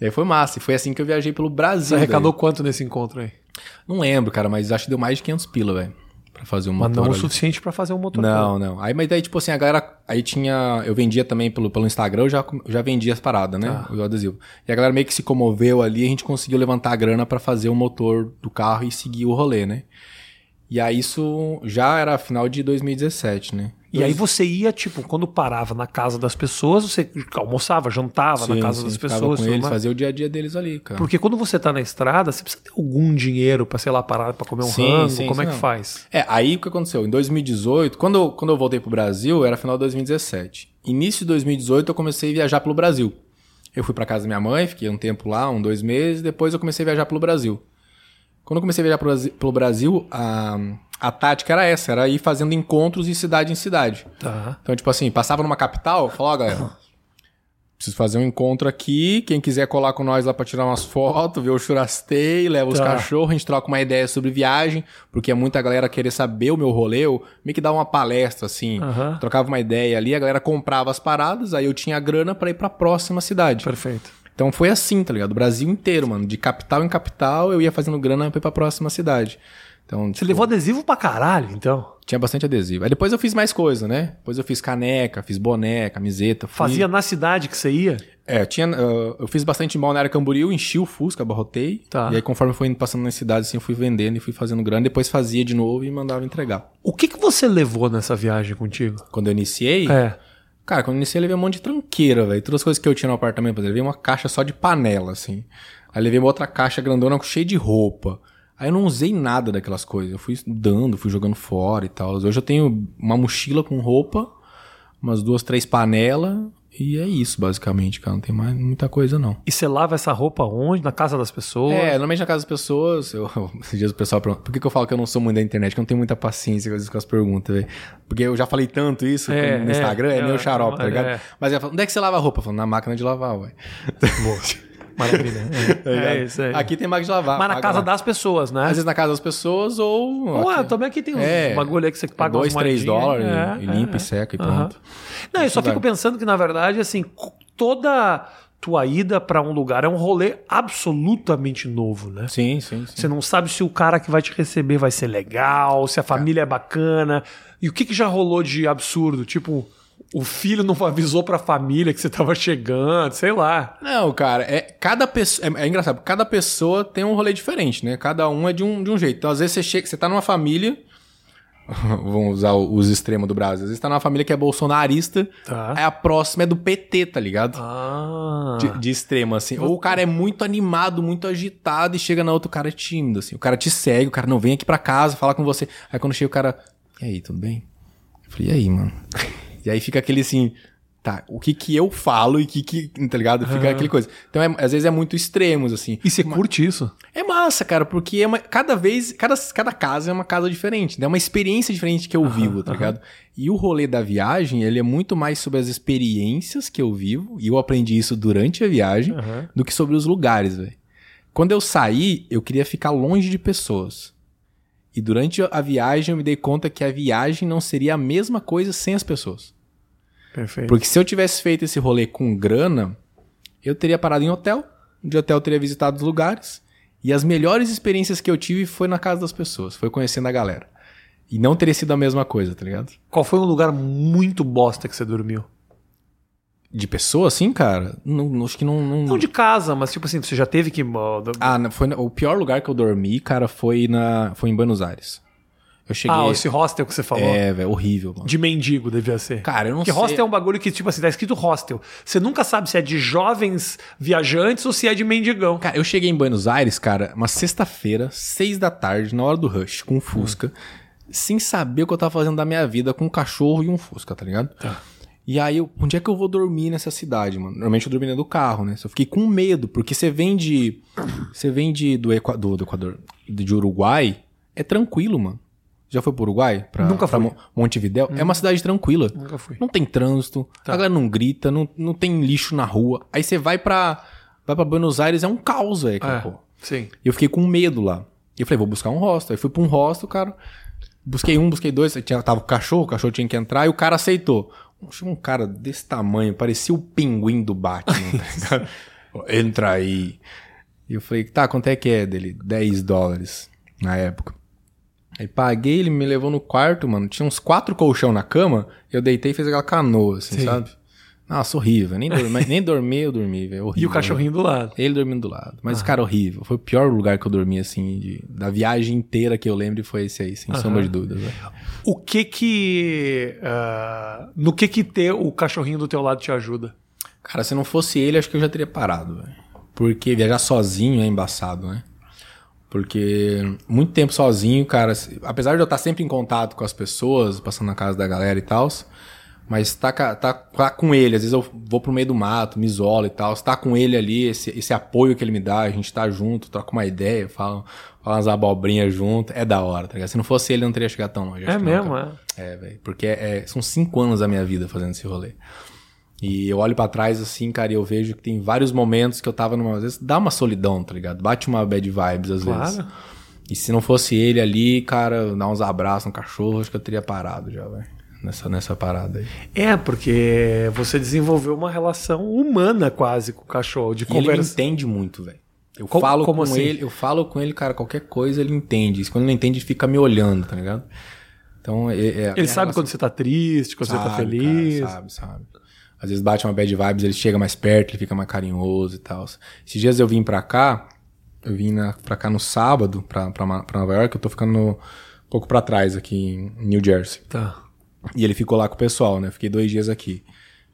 E aí foi massa. E foi assim que eu viajei pelo Brasil. Você arrecadou quanto nesse encontro aí? daí. Não lembro, cara, mas acho que deu mais de 500 pila, velho. Pra fazer um Mas motor não o ali. suficiente pra fazer um motor. Não, não. Aí, mas daí, tipo assim, a galera. Aí tinha. Eu vendia também pelo, pelo Instagram, eu já, já vendia as paradas, né? Tá. O adesivo. E a galera meio que se comoveu ali, a gente conseguiu levantar a grana pra fazer o motor do carro e seguir o rolê, né? E aí isso já era final de 2017, né? E aí você ia, tipo, quando parava na casa das pessoas, você almoçava, jantava na Sim, casa sim, das pessoas. com eles, mais. fazia o dia a dia deles ali, cara. Porque quando você tá na estrada, você precisa ter algum dinheiro pra, sei lá, parar pra comer um Sim, rango. sim, Como é que não. faz? É, aí o que aconteceu? Em 2018, quando, eu- quando eu voltei pro Brasil, era final de 2017. Início de 2018, eu comecei a viajar pelo Brasil. Eu fui pra casa da minha mãe, fiquei um tempo lá, um, dois meses, depois eu comecei a viajar pelo Brasil. Quando eu comecei a viajar pelo Brasi- pelo Brasil, a, a tática era essa, era ir fazendo encontros de cidade em cidade. Tá. Então, tipo assim, passava numa capital, falava, ó, galera, preciso fazer um encontro aqui, quem quiser colar com nós lá pra tirar umas fotos, ver o churastei, leva os Tá. cachorros, a gente troca uma ideia sobre viagem, porque é muita galera querer saber o meu rolê, eu meio que dava uma palestra, assim, Aham. trocava uma ideia ali, a galera comprava as paradas, aí eu tinha grana pra ir pra próxima cidade. Perfeito. Então foi assim, tá ligado? O Brasil inteiro, mano, de capital em capital, eu ia fazendo grana pra ir pra próxima cidade. Então, Você tipo, levou adesivo pra caralho, então. tinha bastante adesivo. Aí depois eu fiz mais coisa, né? Depois eu fiz caneca, fiz boné, camiseta. fui- Fazia na cidade que você ia? É, tinha, uh, eu fiz bastante em Balneário Camboriú, enchi o Fusca, abarrotei. Tá. E aí, conforme eu fui indo passando nas cidades, assim, eu fui vendendo e fui fazendo grana. Depois fazia de novo e mandava entregar. O que, que você levou nessa viagem contigo? Quando eu iniciei, É. cara, quando eu iniciei, eu levei um monte de tranqueira, velho. Todas as coisas que eu tinha no apartamento, eu levei uma caixa só de panela, assim. Aí levei uma outra caixa grandona cheia de roupa. Aí eu não usei nada daquelas coisas. Eu fui dando, fui jogando fora e tal. Hoje eu tenho uma mochila com roupa, umas duas, três panelas. E é isso, basicamente, cara. Não tem mais muita coisa, não. E você lava essa roupa onde? Na casa das pessoas? É, normalmente na casa das pessoas, eu, <laughs> esses dias o pessoal pergunta, por que, que eu falo que eu não sou muito da internet? Que eu não tenho muita paciência com as- com as perguntas, velho. Porque eu já falei tanto isso É, no Instagram, é, é, meio xarope, tá ligado? é. Mas ela fala, onde é que você lava a roupa? Eu falo, na máquina de lavar, ué. <laughs> Maravilha. <laughs> Tá É, ligado? é isso aí. Aqui tem máquina de lavar. Mas na casa lá. das pessoas, né? Às vezes na casa das pessoas ou... Ué, aqui- também aqui tem uns É, bagulho aí que você paga dois, três dólares É, e é, limpa é. e seca e Aham. pronto. Não, eu só vai. fico pensando que, na verdade, assim, toda tua ida pra um lugar é um rolê absolutamente novo, né? Sim, sim, sim. Você não sabe se o cara que vai te receber vai ser legal, se a família é bacana. E o que, que já rolou de absurdo? Tipo, o filho não avisou pra família que você tava chegando, sei lá. Não, cara, é cada pessoa. É, é engraçado, cada pessoa tem um rolê diferente, né? Cada um é de um, de um jeito. Então, às vezes você chega, você tá numa família. <laughs> Vamos usar os extremos do Brasil. Às vezes tá numa família que é bolsonarista, Tá. aí a próxima é do PT, tá ligado? Ah. De, de extremo, assim. Ou o cara é muito animado, muito agitado, e chega na outra, o cara é tímido, assim. O cara te segue, o cara não vem aqui pra casa falar com você. Aí quando chega o cara, e aí, tudo bem? Eu falei, e aí, mano? E aí fica aquele assim, tá, o que que eu falo e o que que, tá ligado? Fica aquele coisa. Então, é- às vezes é muito extremos, assim. E você curte isso? É massa, cara, porque é uma, cada vez, cada, cada casa é uma casa diferente, né? É uma experiência diferente que eu vivo, tá ligado? E o rolê da viagem, ele é muito mais sobre as experiências que eu vivo, e eu aprendi isso durante a viagem, do que sobre os lugares, velho. Quando eu saí, eu queria ficar longe de pessoas. E durante a viagem eu me dei conta que a viagem não seria a mesma coisa sem as pessoas. Perfeito. Porque se eu tivesse feito esse rolê com grana, eu teria parado em hotel, de hotel eu teria visitado os lugares, e as melhores experiências que eu tive foi na casa das pessoas, foi conhecendo a galera. E não teria sido a mesma coisa, tá ligado? Qual foi um lugar muito bosta que você dormiu? De pessoa, assim, cara, não, acho que não... não- Não de casa, mas tipo assim, você já teve que. Ah, foi o pior lugar que eu dormi, cara, foi, na, foi em Buenos Aires. Eu cheguei... Ah, esse hostel que você falou. É, velho, horrível, mano. De mendigo devia ser. Cara, eu não Porque sei... hostel é um bagulho que, tipo assim, tá escrito hostel. Você nunca sabe se é de jovens viajantes ou se é de mendigão. Cara, eu cheguei em Buenos Aires, cara, uma sexta-feira, seis da tarde, na hora do rush, com um Fusca, sem saber o que eu tava fazendo da minha vida com um cachorro e um Fusca, tá ligado? E aí, eu, onde é que eu vou dormir nessa cidade, mano? Normalmente eu dormi dentro do carro, né? Eu fiquei com medo, porque você vem de. Você vem de, do, Equa- do, do Equador, de Uruguai, é tranquilo, mano. Já foi pro Uruguai? Pra, Nunca pra fui. Mon- Montevidéu? É uma cidade tranquila. Nunca fui. Não tem trânsito, Tá. a galera não grita, não, não tem lixo na rua. Aí você vai pra, vai pra Buenos Aires, é um caos, velho, É. pô. Sim. E eu fiquei com medo lá. E eu falei, vou buscar um hostel. Aí fui pra um hostel, cara. Busquei um, busquei dois. Tinha, tava o cachorro, o cachorro tinha que entrar e o cara aceitou. Um cara desse tamanho, parecia o pinguim do Batman. tá? <laughs> Entra aí. E eu falei, tá, quanto é que é dele? 10 dólares na época. Aí paguei, ele me levou no quarto, mano. Tinha uns quatro colchão na cama. Eu deitei e fiz aquela canoa, assim, Sim. sabe? Nossa, horrível. Nem dormi, <laughs> nem dormi eu dormi, velho. E o cachorrinho do lado. Ele dormindo do lado. Mas, cara, horrível. Foi o pior lugar que eu dormi, assim, de- da viagem inteira que eu lembro foi esse aí, sem sombra de dúvidas. velho. O que que. ah, no que que ter o cachorrinho do teu lado te ajuda? Cara, se não fosse ele, acho que eu já teria parado, velho. Porque viajar sozinho é embaçado, né? Porque muito tempo sozinho, cara, apesar de eu estar sempre em contato com as pessoas, passando na casa da galera e tal, mas tá, tá, tá com ele, às vezes eu vou pro meio do mato, me isolo e tal, tá com ele ali, esse, esse apoio que ele me dá, a gente tá junto, troca uma ideia, fala, fala umas abobrinhas junto, é da hora, tá ligado? Se não fosse ele, eu não teria chegado tão longe. É não, mesmo, cara. é. É, velho. Porque é- são cinco anos da minha vida fazendo esse rolê. E eu olho pra trás assim, cara, e eu vejo que tem vários momentos que eu tava numa. Às vezes dá uma solidão, tá ligado? Bate uma bad vibes às vezes. Claro. E se não fosse ele ali, cara, dar uns abraços no cachorro, acho que eu teria parado já, velho. Nessa, nessa parada aí. É, porque você desenvolveu uma relação humana quase com o cachorro, de E ele conversa. entende muito, velho. Eu Co- falo com assim? ele, eu falo com ele, cara, qualquer coisa ele entende. E Quando ele não entende, ele fica me olhando, tá ligado? Então, é, é- Ele minha sabe quando você tá triste, quando você tá Sabe, feliz. cara, sabe, sabe. Às vezes bate uma bad vibes, ele chega mais perto, ele fica mais carinhoso e tal. Esses dias eu vim pra cá, eu vim na, pra cá no sábado, pra, pra, pra Nova York, eu tô ficando no- um pouco pra trás aqui em New Jersey. Tá. E ele ficou lá com o pessoal, né? Fiquei dois dias aqui.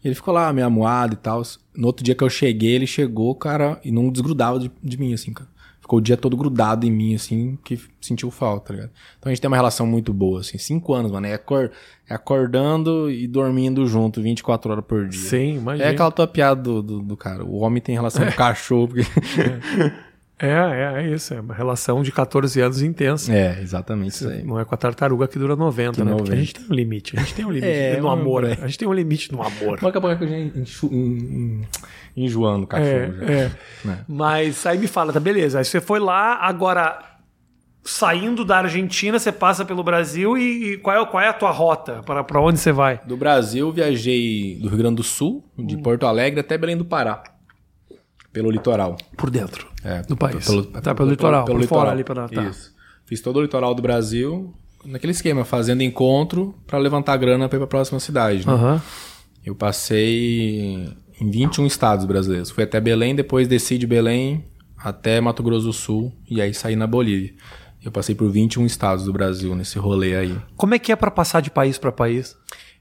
E ele ficou lá, meio amuado e tal. No outro dia que eu cheguei, ele chegou, cara, e não desgrudava de, de mim, assim, cara. Ficou o dia todo grudado em mim, assim, que sentiu falta, tá ligado? Então a gente tem uma relação muito boa, assim. Cinco anos, mano. É, acor- é acordando e dormindo junto 24 horas por dia. Sim, imagina. É aquela tua piada do, do, do cara. O homem tem relação com o cachorro. Porque... É, <laughs> <laughs> é, é isso. É uma relação de 14 anos intensa. é, exatamente isso aí. Não é com a tartaruga que dura 90, Que né? Porque a 90. gente tem um limite. A gente tem um <laughs> limite É, no amor. aí. A gente tem um limite no amor. Daqui a pouco já enxu- en- en- enjoando o cachorro. já. É, é. <laughs> Né? Mas aí me fala, tá beleza. Aí você foi lá, agora saindo da Argentina, você passa pelo Brasil e, e qual, é, qual é a tua rota? Para pra onde você vai? Do Brasil, viajei do Rio Grande do Sul, de Porto Alegre até Belém do Pará. Pelo litoral. Por dentro É, do país. pelo- tá pelo, litoral, por fora ali para tá. Isso. Fiz todo o litoral do Brasil naquele esquema, fazendo encontro pra levantar grana pra ir pra próxima cidade. né? Aham. Eu passei em 21 estados brasileiros. Fui até Belém, depois desci de Belém até Mato Grosso do Sul e aí saí na Bolívia. Eu passei por 21 estados do Brasil nesse rolê aí. Como é que é pra passar de país pra país?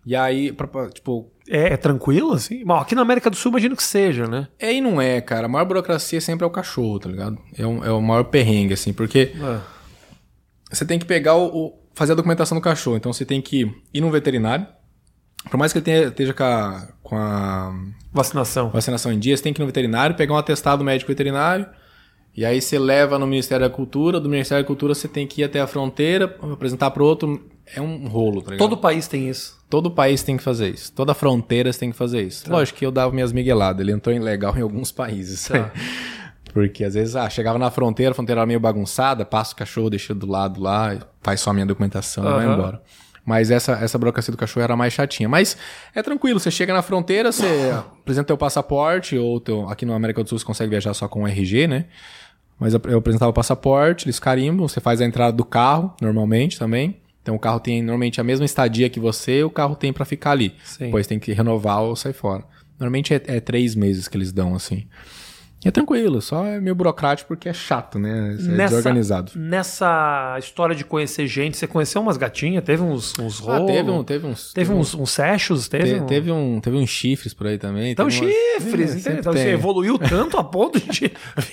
E aí, pra- tipo, É, é tranquilo assim? Bom, aqui na América do Sul imagino que seja, né? É e não é, cara. A maior burocracia sempre é o cachorro, tá ligado? É, um- é o maior perrengue, assim, porque você tem que pegar o, o- fazer a documentação do cachorro. Então você tem que ir num veterinário. Por mais que ele tenha- esteja com a, com a Vacinação. vacinação em dia, você tem que ir no veterinário, pegar um atestado médico veterinário. E aí você leva no Ministério da Cultura. Do Ministério da Cultura você tem que ir até a fronteira, apresentar pro outro. É um rolo, tá ligado? Todo país tem isso. Todo país tem que fazer isso. Toda fronteira você tem que fazer isso. Lógico que eu dava minhas migueladas. Ele entrou ilegal em alguns <laughs> países. Tá. Porque às vezes, ah, chegava na fronteira, a fronteira era meio bagunçada, passa o cachorro, deixa do lado lá, faz só a minha documentação e vai embora. Mas essa, essa burocracia do cachorro era mais chatinha. Mas é tranquilo, você chega na fronteira, você <laughs> apresenta teu passaporte, ou teu, aqui no América do Sul você consegue viajar só com o RG, né? Mas eu apresentava o passaporte, eles carimbam, você faz a entrada do carro, normalmente também. Então o carro tem normalmente a mesma estadia que você, o carro tem pra ficar ali. Sim. Depois tem que renovar ou sair fora. Normalmente é, é três meses que eles dão, assim. E é tranquilo, só é meio burocrático porque é chato, né? É desorganizado. Nessa história de conhecer gente, você conheceu umas gatinhas? Teve uns, uns Ah, rolos? teve, um, teve uns. Teve uns, uns sechos? Teve, Te- um... teve, um, teve uns chifres por aí também. Então, teve umas- chifres, É, entendeu? Então, você evoluiu <laughs> tanto a ponto de.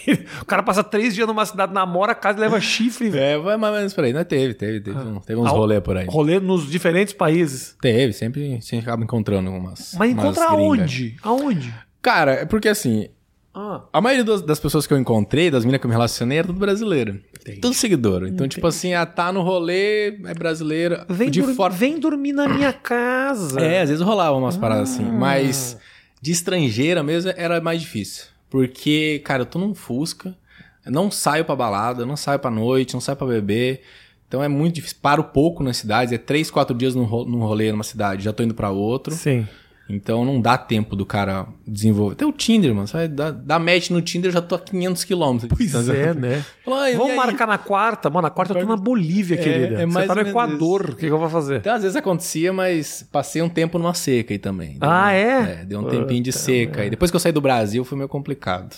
<laughs> o cara passa três dias numa cidade, namora a casa e leva chifre. É, vai mais ou menos por aí. Não, teve, teve, teve, um- teve uns Ah, rolê por aí. Rolê nos diferentes países. Teve, sempre, sempre acaba encontrando umas. Mas umas encontra gringas. aonde? Aonde? Cara, é porque assim, Ah, a maioria das, das pessoas que eu encontrei, das minas que eu me relacionei, era tudo brasileira. Tudo seguidor. Então, tipo assim, ah, tá no rolê, é brasileira. vem, de fora. vem dormir na minha casa. É, às vezes rolava umas paradas assim. Ah. Mas de estrangeira mesmo era mais difícil. Porque, cara, eu tô num Fusca, não saio pra balada, não saio pra noite, não saio pra beber. Então é muito difícil. Paro pouco nas cidades, é três, quatro dias num ro- num rolê numa cidade, já tô indo pra outro. Sim. Então não dá tempo do cara desenvolver. Tem o Tinder, mano. Sai, dá, dá match no Tinder, eu já tô a 500 quilômetros. Pois é, <laughs> né? Fala, "Ai, e Vamos aí?" marcar na quarta? Mano, na quarta eu tô na Bolívia, querida. é Você tá no Equador. O que, que eu vou fazer? Então, às vezes acontecia, mas passei um tempo numa seca aí também. Ah, um- é? deu um tempinho de Puta seca. E depois que eu saí do Brasil, foi meio complicado.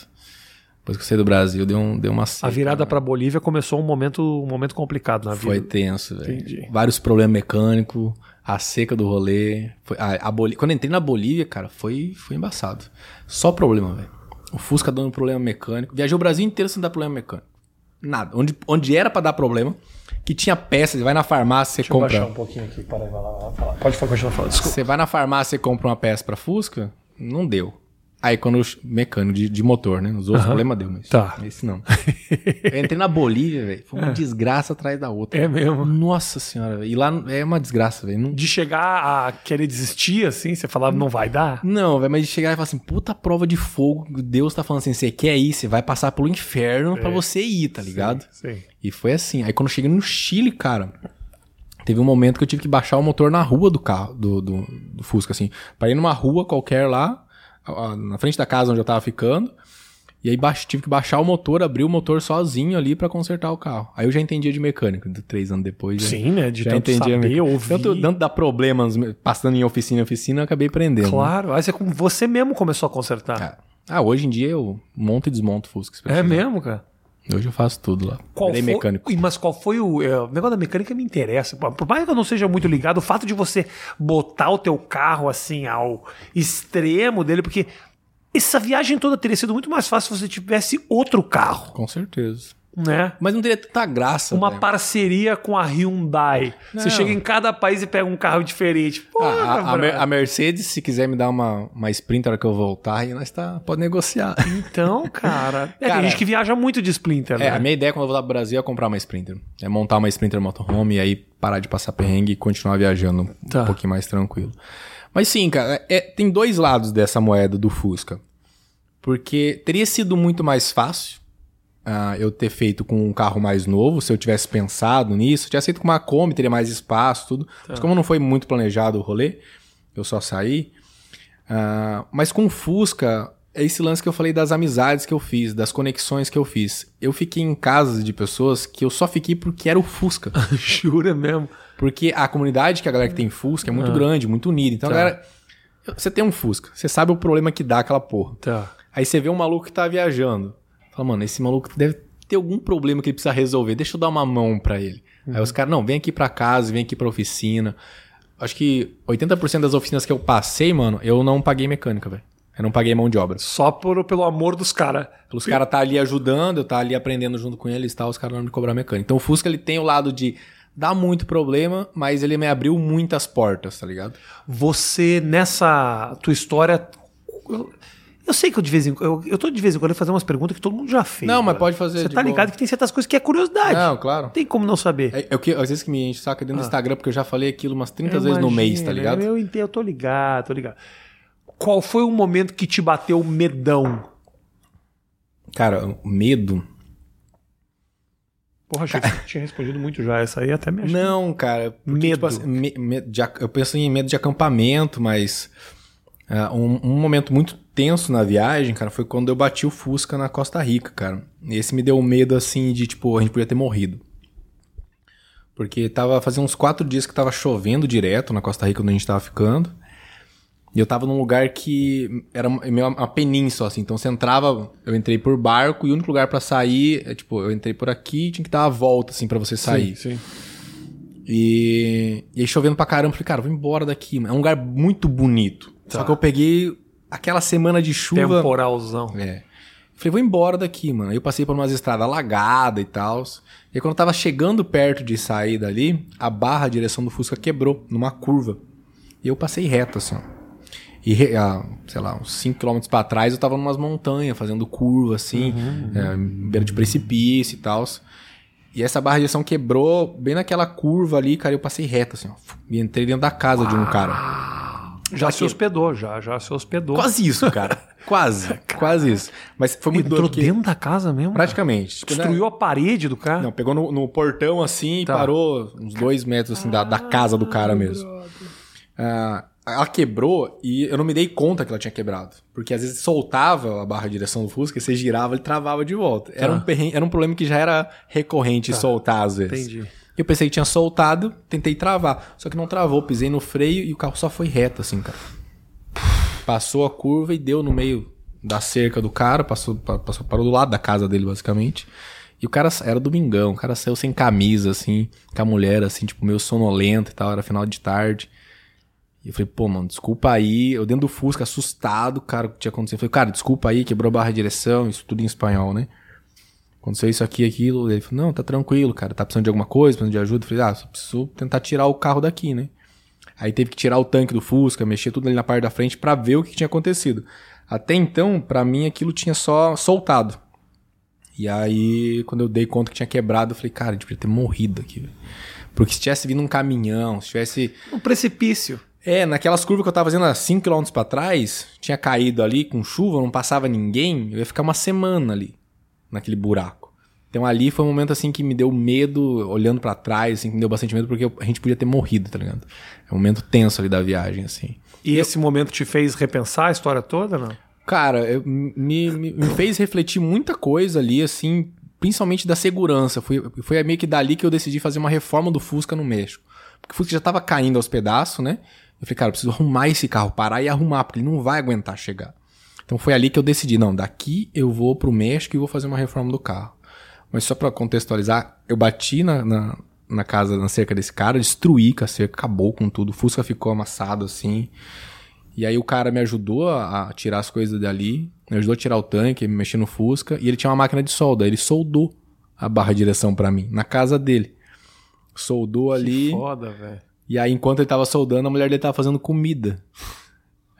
Depois que eu saí do Brasil, deu, um, deu uma seca. A virada pra Bolívia começou um momento, um momento complicado na Foi vida. tenso, velho. Vários problemas mecânicos, a seca do rolê. Foi, a, a Bolí- Quando eu entrei na Bolívia, cara, foi, foi embaçado. Só problema, velho. O Fusca dando problema mecânico. Viajei o Brasil inteiro sem dar problema mecânico. Nada. Onde, onde era pra dar problema, que tinha peça, você vai na farmácia, você Deixa eu compra. baixar um pouquinho aqui. Para aí, vai lá, vai lá. Pode continuar falando. Desculpa. Você vai na farmácia e compra uma peça pra Fusca, não deu. Aí quando eu, mecânico de, de motor, né? Os outros problemas deu, mas Tá. esse não. <laughs> eu entrei na Bolívia, velho. Foi uma desgraça atrás da outra. É mesmo. Nossa senhora, velho. E lá é uma desgraça, velho. Não, De chegar a querer desistir, assim, você falava, não vai dar? não velho, mas de chegar e falar assim, puta prova de fogo, Deus tá falando assim, você quer ir, você vai passar pelo inferno pra você ir, tá ligado? Sim. E foi assim. Aí quando eu cheguei no Chile, cara, teve um momento que eu tive que baixar o motor na rua do carro, do, do, do Fusca, assim. Parei numa rua qualquer lá, na frente da casa onde eu tava ficando. E aí tive que baixar o motor, abrir o motor sozinho ali pra consertar o carro. Aí eu já entendia de mecânica, três anos depois. já- Sim, né? De já tanto entendia saber, ouvir. Tanto, tanto dar problemas passando em oficina em oficina, eu acabei aprendendo. né? Claro. Aí você, você mesmo começou a consertar. Ah, Ah, hoje em dia eu monto e desmonto Fusca. É mesmo, cara? Hoje eu faço tudo lá. Qual Virei foi, mecânico. Mas qual foi o, é, o negócio da mecânica me interessa. Por por mais que eu não seja muito ligado, o fato de você botar o teu carro assim ao extremo dele, porque essa viagem toda teria sido muito mais fácil se você tivesse outro carro, Com certeza. Né? Mas não teria tanta graça. Uma velho. parceria com a Hyundai. Você Não. chega em cada país e pega um carro diferente. Ah, a, a a Mercedes, se quiser me dar uma, uma Sprinter na hora que eu voltar, aí nós tá, pode negociar. Então, <laughs> cara. É, Cara, tem gente que viaja muito de Splinter, É, né? a minha ideia quando eu voltar pro Brasil é comprar uma Sprinter. É montar uma Sprinter motorhome e aí parar de passar perrengue e continuar viajando Tá. um pouquinho mais tranquilo. Mas sim, cara, é- tem dois lados dessa moeda do Fusca. Porque teria sido muito mais fácil ah, eu ter feito com um carro mais novo, se eu tivesse pensado nisso. Eu tivesse feito com uma Kombi, teria mais espaço, tudo. Mas como não foi muito planejado o rolê, eu só saí. Ah, mas com o Fusca, é esse lance que eu falei das amizades que eu fiz, das conexões que eu fiz. Eu fiquei em casas de pessoas que eu só fiquei porque era o Fusca. <laughs> Jura mesmo. Porque a comunidade que a galera que tem Fusca é muito grande, muito unida. Então, Tá. a galera. Você tem um Fusca, você sabe o problema que dá aquela porra. Tá. Aí você vê um maluco que tá viajando. Fala, mano, esse maluco deve ter algum problema que ele precisa resolver. Deixa eu dar uma mão pra ele. Aí os caras, não, vem aqui pra casa, vem aqui pra oficina. Acho que 80% das oficinas que eu passei, mano, eu não paguei mecânica, velho. Eu não paguei mão de obra. Só por, pelo amor dos caras. Os caras tá ali ajudando, eu tá ali aprendendo junto com eles e tal, os caras não me cobrar mecânica. Então o Fusca ele tem o lado de dar muito problema, mas ele me abriu muitas portas, tá ligado? Você, nessa tua história. Eu, eu sei que eu de vez em quando. Eu, eu tô de vez em quando fazer umas perguntas que todo mundo já fez. Não, mas né? pode fazer Você tá boa. ligado que tem certas coisas que é curiosidade. Não, claro. Não tem como não saber. É, é o que, às vezes que me enche o saco é dentro do Instagram, porque eu já falei aquilo umas 30 vezes no mês, tá ligado? Eu, entendo, eu tô ligado, tô ligado. Qual foi o momento que te bateu medão? Cara, o medo. Porra, achei que tinha respondido muito já. Essa aí até me <laughs> achei. Não, cara. porque, Medo. tipo assim, me- medo de eu penso em medo de acampamento, mas ah, um, um momento muito tenso na viagem, cara, foi quando eu bati o Fusca na Costa Rica, cara. Esse me deu um medo, assim, de, tipo, a gente podia ter morrido. Porque tava fazendo uns quatro dias que tava chovendo direto na Costa Rica, onde a gente tava ficando. E eu tava num lugar que era meio uma península, assim. Então você entrava, eu entrei por barco e o único lugar pra sair, é tipo, eu entrei por aqui e tinha que dar a volta, assim, pra você sair. Sim, sim. E, e aí chovendo pra caramba, eu falei, cara, vou embora daqui. É um lugar muito bonito. Tá. Só que eu peguei aquela semana de chuva. Temporalzão. É. Falei, vou embora daqui, mano. Aí eu passei por umas estradas alagadas e tal. E aí quando eu tava chegando perto de sair dali, a barra, a direção do Fusca quebrou numa curva. E eu passei reto, assim, ó. E, re- ah, sei lá, uns 5km pra trás eu tava numas montanhas, fazendo curva, assim, é, beira de precipício e tal. E essa barra de direção quebrou bem naquela curva ali, cara. e Eu passei reto, assim, ó. E entrei dentro da casa de um cara. Já se hospedou, já, já se hospedou. Quase isso, cara. <laughs> Quase, quase isso. Mas foi muito Entrou dentro da casa mesmo? cara? Praticamente. Tipo, né? Destruiu a parede do carro? Não, pegou no, no portão assim Tá. e parou uns dois metros assim da, da casa do cara mesmo. Ah, ela quebrou e eu não me dei conta que ela tinha quebrado. Porque às vezes soltava a barra de direção do Fusca e você girava ele travava de volta. Era, um perren- era um problema que já era recorrente soltar às vezes. Entendi. Eu pensei que tinha soltado, tentei travar. Só que não travou, pisei no freio e o carro só foi reto assim, cara. Passou a curva e deu no meio da cerca do cara, passou, pa- passou parou do lado da casa dele, basicamente. E o cara era domingão, o cara saiu sem camisa, assim, com a mulher, assim, tipo, meio sonolenta e tal, era final de tarde. E eu falei, pô, mano, desculpa aí. Eu dentro do Fusca, assustado, cara, o que tinha acontecido. Eu falei, cara, desculpa aí, quebrou a barra de direção, isso tudo em espanhol, né? Aconteceu isso aqui, aquilo. Ele falou, não, tá tranquilo, cara, tá precisando de alguma coisa, precisando de ajuda. Eu falei, ah, só preciso tentar tirar o carro daqui, né? Aí teve que tirar o tanque do Fusca, mexer tudo ali na parte da frente pra ver o que tinha acontecido. Até então, pra mim, aquilo tinha só soltado. E aí, quando eu dei conta que tinha quebrado, eu falei, cara, a gente podia ter morrido aqui, velho. Porque se tivesse vindo um caminhão, se tivesse. Um precipício. É, naquelas curvas que eu tava fazendo há 5km pra trás, tinha caído ali com chuva, não passava ninguém, eu ia ficar uma semana ali, naquele buraco. Então ali foi um momento assim que me deu medo, olhando pra trás, assim, que me deu bastante medo, porque a gente podia ter morrido, tá ligado? É um momento tenso ali da viagem, assim. E esse momento te fez repensar a história toda, não? Cara, eu- me, me, me fez refletir muita coisa ali, assim, principalmente da segurança. Foi, foi meio que dali que eu decidi fazer uma reforma do Fusca no México. Porque o Fusca já tava caindo aos pedaços, né? Eu falei, cara, eu preciso arrumar esse carro, parar e arrumar, porque ele não vai aguentar chegar. Então foi ali que eu decidi, não, daqui eu vou pro México e vou fazer uma reforma do carro. Mas só pra contextualizar, eu bati na, na, na casa, na cerca desse cara, destruí com a cerca, acabou com tudo. O Fusca ficou amassado assim. E aí o cara me ajudou a, a tirar as coisas dali, me ajudou a tirar o tanque, me mexer no Fusca, e ele tinha uma máquina de solda, ele soldou a barra de direção pra mim, na casa dele. Soldou ali, Foda, velho. e aí enquanto ele tava soldando, a mulher dele tava fazendo comida.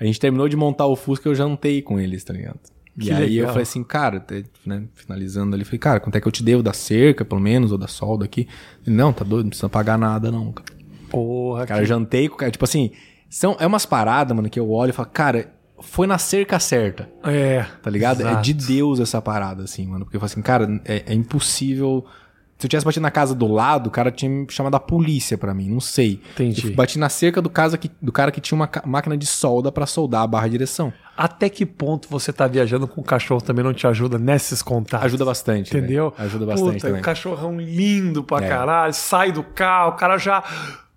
A gente terminou de montar o Fusca e eu jantei com eles, tá ligado? E Que aí eu legal. falei assim, cara, né, finalizando ali, falei, cara, quanto é que eu te devo da cerca, pelo menos, ou da solda aqui? Ele, não, tá doido, não precisa pagar nada não, cara. Porra, Cara, eu jantei com o cara. Tipo assim, são, é umas paradas, mano, que eu olho e falo, cara, foi na cerca certa, que... É. tá ligado? É Exato. de Deus essa parada, assim, mano. Porque eu falo assim, cara, é, é impossível. Se eu tivesse batido na casa do lado, o cara tinha chamado a polícia pra mim, não sei. Entendi. Eu bati na cerca do, casa que, do cara que tinha uma máquina de solda pra soldar a barra de direção. Até que ponto você tá viajando com o cachorro também não te ajuda nesses contatos? Ajuda bastante. Entendeu? velho. Ajuda bastante Puta, também. o cachorrão lindo pra É. caralho, sai do carro, o cara já.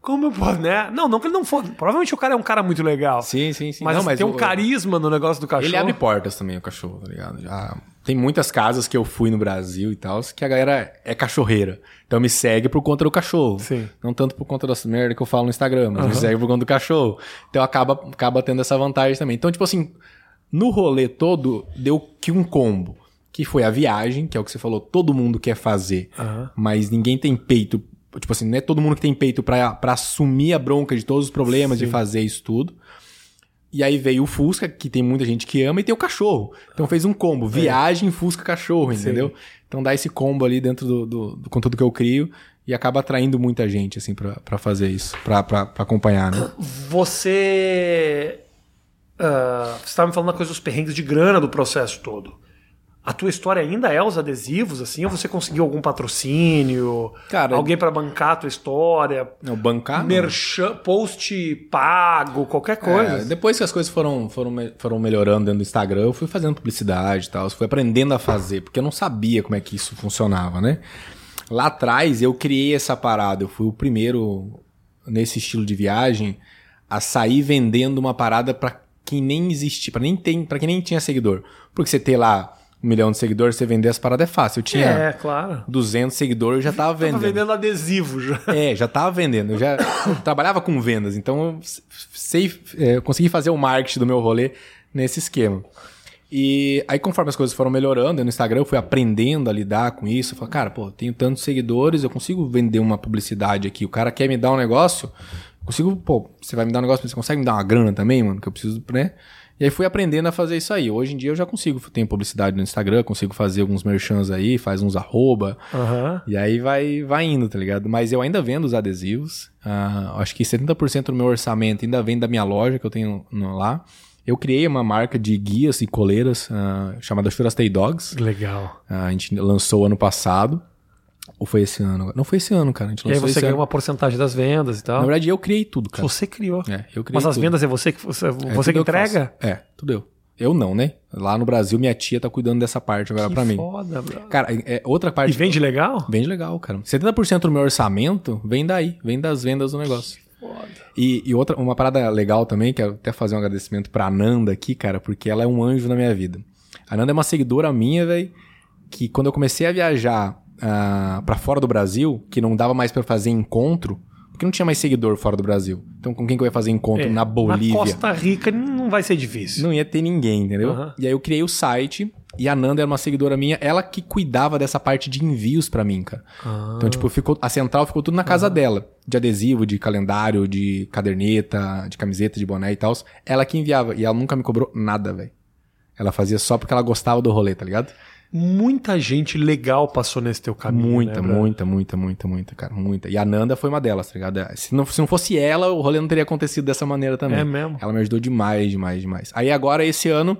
Como eu posso, né? Não, não que ele não for. Provavelmente o cara é um cara muito legal. Sim, sim, sim. Mas, Não, tem um o- carisma no negócio do cachorro. Ele abre portas também, o cachorro, tá ligado? Já tem muitas casas que eu fui no Brasil e tal, que a galera é cachorreira. Então me segue por conta do cachorro. Sim. Não tanto por conta das merda que eu falo no Instagram, mas me segue por conta do cachorro. Então acaba, acaba tendo essa vantagem também. Então, tipo assim, no rolê todo, deu que um combo. Que foi a viagem, que é o que você falou, todo mundo quer fazer, Aham. mas ninguém tem peito. Tipo assim, não é todo mundo que tem peito pra, pra assumir a bronca de todos os problemas de Sim. fazer isso tudo. E aí veio o Fusca, que tem muita gente que ama, e tem o cachorro. Então fez um combo, viagem, Fusca, cachorro, entendeu? Então dá esse combo ali dentro do, do, do conteúdo que eu crio e acaba atraindo muita gente, assim, pra, pra fazer isso, pra acompanhar, né? Você. ah, você estava me falando da coisa dos perrengues de grana do processo todo. A tua história ainda é os adesivos, assim, ou você conseguiu algum patrocínio? Cara, alguém pra bancar a tua história? Não, bancar. não. merchan, post pago, qualquer coisa. É, depois que as coisas foram, foram, foram melhorando dentro do Instagram, eu fui fazendo publicidade e tal, fui aprendendo a fazer, porque eu não sabia como é que isso funcionava, né? Lá atrás eu criei essa parada, eu fui o primeiro nesse estilo de viagem a sair vendendo uma parada pra quem nem existia, para nem tem, para quem nem tinha seguidor. Porque você ter lá um milhão de seguidores, você vender as paradas é fácil. Eu tinha É, claro. 200 seguidores, eu já tava <laughs> Tava vendendo. vendendo adesivo já. <laughs> É, já tava vendendo. Eu já <coughs> trabalhava com vendas, então eu sei, é, eu consegui fazer o marketing do meu rolê nesse esquema. E aí, conforme as coisas foram melhorando, no Instagram eu fui aprendendo a lidar com isso. Eu falei, cara, pô, tenho tantos seguidores, eu consigo vender uma publicidade aqui. O cara quer me dar um negócio, consigo, pô, você vai me dar um negócio, mas você consegue me dar uma grana também, mano, que eu preciso, né? E aí fui aprendendo a fazer isso aí. Hoje em dia eu já consigo, tenho publicidade no Instagram, consigo fazer alguns merchans aí, faz uns arroba, Aham. e aí vai, vai indo, tá ligado? Mas eu ainda vendo os adesivos. Ah, acho que 70% do meu orçamento ainda vem da minha loja que eu tenho no- lá. Eu criei uma marca de guias e coleiras uh, chamada Shurastay Dogs. Legal. Uh, a gente lançou ano passado. Ou foi esse ano? Não foi esse ano, cara. A gente E aí você ganhou uma porcentagem das vendas e tal. Na verdade, eu criei tudo, cara. você criou. É, eu criei Mas as tudo. vendas é você que, você, É, você que entrega? É, tudo eu. Eu não, né? Lá no Brasil, minha tia tá cuidando dessa parte agora Que pra mim. foda, bro. Cara, é, outra E parte. vende legal? Vende legal, cara. 70% do meu orçamento vem daí, vem das vendas do negócio. Foda. E, e outra, uma parada legal também, que eu até fazer um agradecimento pra Ananda aqui, cara, porque ela é um anjo na minha vida. A Ananda é uma seguidora minha, velho, que quando eu comecei a viajar ah, pra fora do Brasil, que não dava mais pra fazer encontro, porque não tinha mais seguidor fora do Brasil. Então com quem que eu ia fazer encontro É, na Bolívia? Na Costa Rica não vai ser difícil. Não ia ter ninguém, entendeu? Aham. E aí eu criei o site e a Nanda era uma seguidora minha, ela que cuidava dessa parte de envios pra mim, cara. Ah. Então, tipo, ficou, a central ficou tudo na casa dela. De adesivo, de calendário, de caderneta, de camiseta, de boné e tal. Ela que enviava. E ela nunca me cobrou nada, velho. Ela fazia só porque ela gostava do rolê, tá ligado? Muita gente legal passou nesse teu caminho. muita, né, muita, muita, muita, muita, cara. Muita. E a Nanda foi uma delas, tá ligado? Se não, se não fosse ela, o rolê não teria acontecido dessa maneira também. É mesmo? Ela me ajudou demais, demais, demais. Aí agora, esse ano,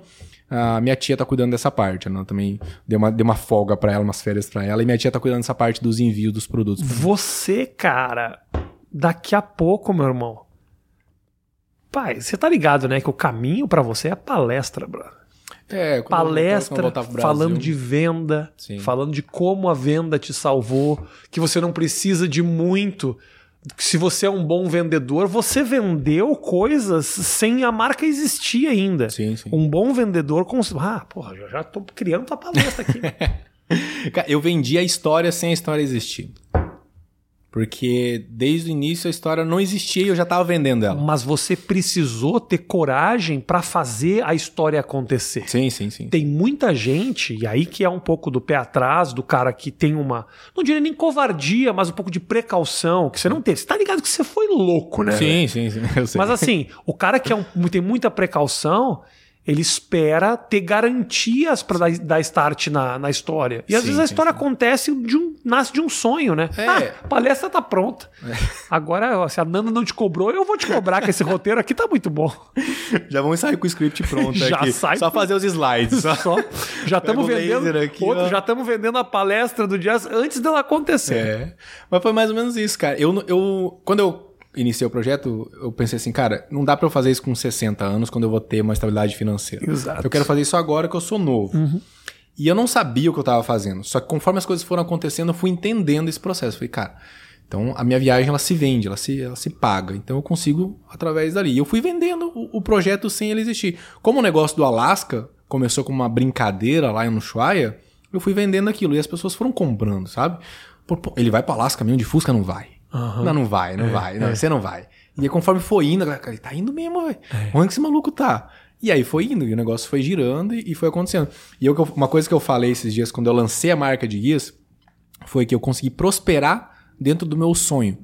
a minha tia tá cuidando dessa parte. Ela também deu uma, deu uma folga pra ela, umas férias pra ela. E minha tia tá cuidando dessa parte dos envios dos produtos. Você, cara, daqui a pouco, meu irmão. Pai, você tá ligado, né? Que o caminho pra você é a palestra, bro. É, Palestra Brasil- falando de venda, Sim. falando de como a venda te salvou, que você não precisa de muito. Se você é um bom vendedor, você vendeu coisas sem a marca existir ainda. Sim, sim. Um bom vendedor. Cons... Ah, porra, já, já tô criando tua palestra aqui. <laughs> Eu vendi a história sem a história existir. Porque desde o início a história não existia e eu já tava vendendo ela. Mas você precisou ter coragem pra fazer a história acontecer. Sim, sim, sim. Tem muita gente, e aí que é um pouco do pé atrás, do cara que tem uma. Não diria nem covardia, mas um pouco de precaução, que você não teve. Você tá ligado que você foi louco, né? Sim, sim, sim. <laughs> Mas assim, o cara que é um- tem muita precaução, ele espera ter garantias pra dar, dar start na, na história. E às Sim, vezes a história sim. acontece de um. nasce de um sonho, né? É. Ah, a palestra tá pronta. Agora, ó, se a Nanda não te cobrou, eu vou te cobrar, que esse roteiro aqui tá muito bom. Já vamos sair com o script pronto Já aqui. sai Só com- fazer os slides. Só. Só. Já estamos vendendo. aqui, outro, já estamos vendendo a palestra do Jazz antes dela acontecer. É. Mas foi mais ou menos isso, cara. Eu, eu, quando eu iniciei o projeto, eu pensei assim, cara, não dá pra eu fazer isso com 60 anos quando eu vou ter uma estabilidade financeira. Exato. Eu quero fazer isso agora que eu sou novo. E eu não sabia o que eu tava fazendo. Só que conforme as coisas foram acontecendo, eu fui entendendo esse processo. Falei, cara, então a minha viagem ela se vende, ela se, ela se paga. Então eu consigo através dali. E eu fui vendendo o, o projeto sem ele existir. Como o negócio do Alasca começou como uma brincadeira lá no Ushuaia, eu fui vendendo aquilo. E as pessoas foram comprando, sabe? Pô, ele vai pro Alasca mesmo de Fusca? Não vai. Não, não vai, não vai. Não, Você não vai. E aí, conforme foi indo, cara, ele tá indo mesmo, velho. Onde que esse maluco tá? E aí foi indo, e o negócio foi girando e, e foi acontecendo. E eu, uma coisa que eu falei esses dias, quando eu lancei a marca de guias, foi que eu consegui prosperar dentro do meu sonho.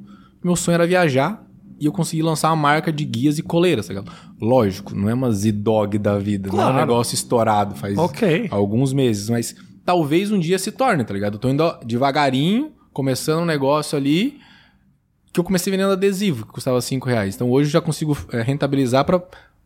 Meu sonho era viajar e eu consegui lançar uma marca de guias e coleiras, ligado? Lógico, não é uma Z-Dog da vida, não é Claro. um negócio estourado faz Ok. alguns meses, mas talvez um dia se torne, tá ligado? Eu tô indo devagarinho, começando um negócio ali, que eu comecei vendendo adesivo, que custava 5 reais. Então hoje eu já consigo é, rentabilizar pra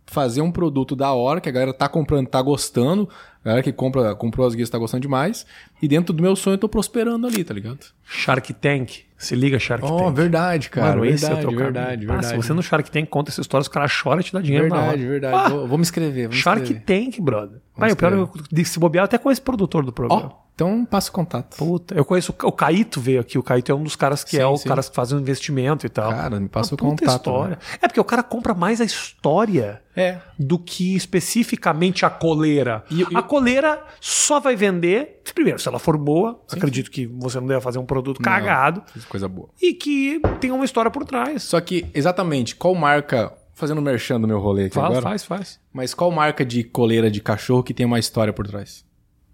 fazer um produto da hora, que a galera tá comprando, tá gostando, a galera que compra, comprou as guias tá gostando demais, e dentro do meu sonho eu tô prosperando ali, tá ligado? Shark Tank. Se liga, Shark Oh, Tank. verdade, cara, Mano, esse é o verdade, verdade, verdade. Ah, se você no Shark Tank conta essa história, os caras choram e te dá dinheiro na Verdade, hora. verdade. Ah, Vou, vou me inscrever, vou Shark inscrever. Tank, brother. Pai, o pior é que eu- se bobear, até conheço o produtor do programa. Então passa o contato. Puta, eu conheço o- Caíto veio aqui. O Caíto é um dos caras que Sim, é o sim. caras que fazem o investimento e tal. Cara, me passa Uma o contato. história. né? É porque o cara compra mais a história É. do que especificamente a coleira. E- e- a coleira só vai vender, primeiro, se ela for boa, acredito que você não deve fazer um produto cagado, Fiz Coisa boa. e que tem uma história por trás. Só que, exatamente, qual marca. Fazendo merchan do meu rolê aqui Fala, agora. faz, faz. Mas qual marca de coleira de cachorro que tem uma história por trás?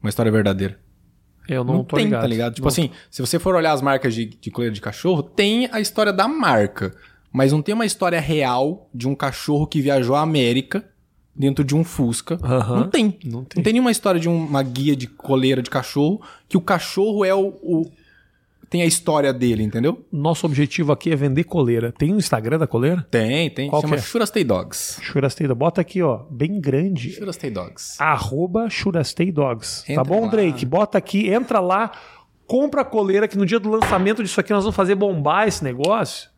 Uma história verdadeira. Eu não, tô tem, ligado. tá ligado? Tipo Não- assim, se você for olhar as marcas de, de coleira de cachorro, tem a história da marca. Mas não tem uma história real de um cachorro que viajou à América dentro de um Fusca. Não tem. Não tem. Não tem nenhuma história de um- uma guia de coleira de cachorro que o cachorro é o, o tem a história dele, entendeu? Nosso objetivo aqui é vender coleira. Tem um Instagram da coleira? Tem, tem. Qual chama que é? Churastei Dogs. Churastei Dogs. Bota aqui, ó, bem grande. Churastei Dogs. Arroba Churastei Dogs. Tá Entra bom, lá. Drake? Bota aqui, entra lá, compra a coleira que no dia do lançamento disso aqui nós vamos fazer bombar esse negócio.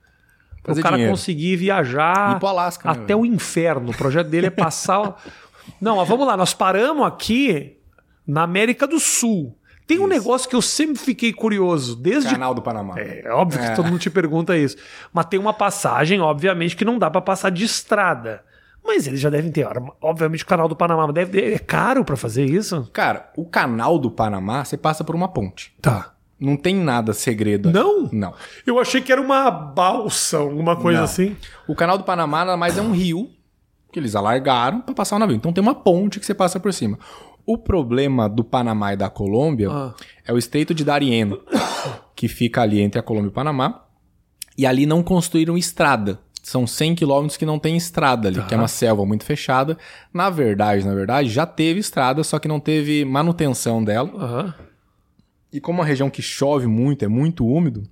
Para o Fazer cara dinheiro. conseguir viajar Alasca, até o inferno. O projeto dele é passar. o- <laughs> Não, mas vamos lá, nós paramos aqui na América do Sul. Tem um negócio que eu sempre fiquei curioso, desde Canal do Panamá. é óbvio que É. todo mundo te pergunta isso. Mas tem uma passagem, obviamente, que não dá pra passar de estrada. Mas eles já devem ter. Obviamente, o canal do Panamá deve ter. É caro pra fazer isso? Cara, o canal do Panamá, você passa por uma ponte. Tá. Não tem nada segredo. Não? Não. Eu achei que era uma balsa, alguma coisa Não. assim. O canal do Panamá nada mais é um rio que eles alargaram pra passar o navio. Então tem uma ponte que você passa por cima. O problema do Panamá e da Colômbia Ah. é o Estreito de Darien, <coughs> que fica ali entre a Colômbia e o Panamá. E ali não construíram estrada. São 100 quilômetros que não tem estrada ali, que é uma selva muito fechada. Na verdade, na verdade, já teve estrada, só que não teve manutenção dela. Aham. E como uma região que chove muito, é muito úmido,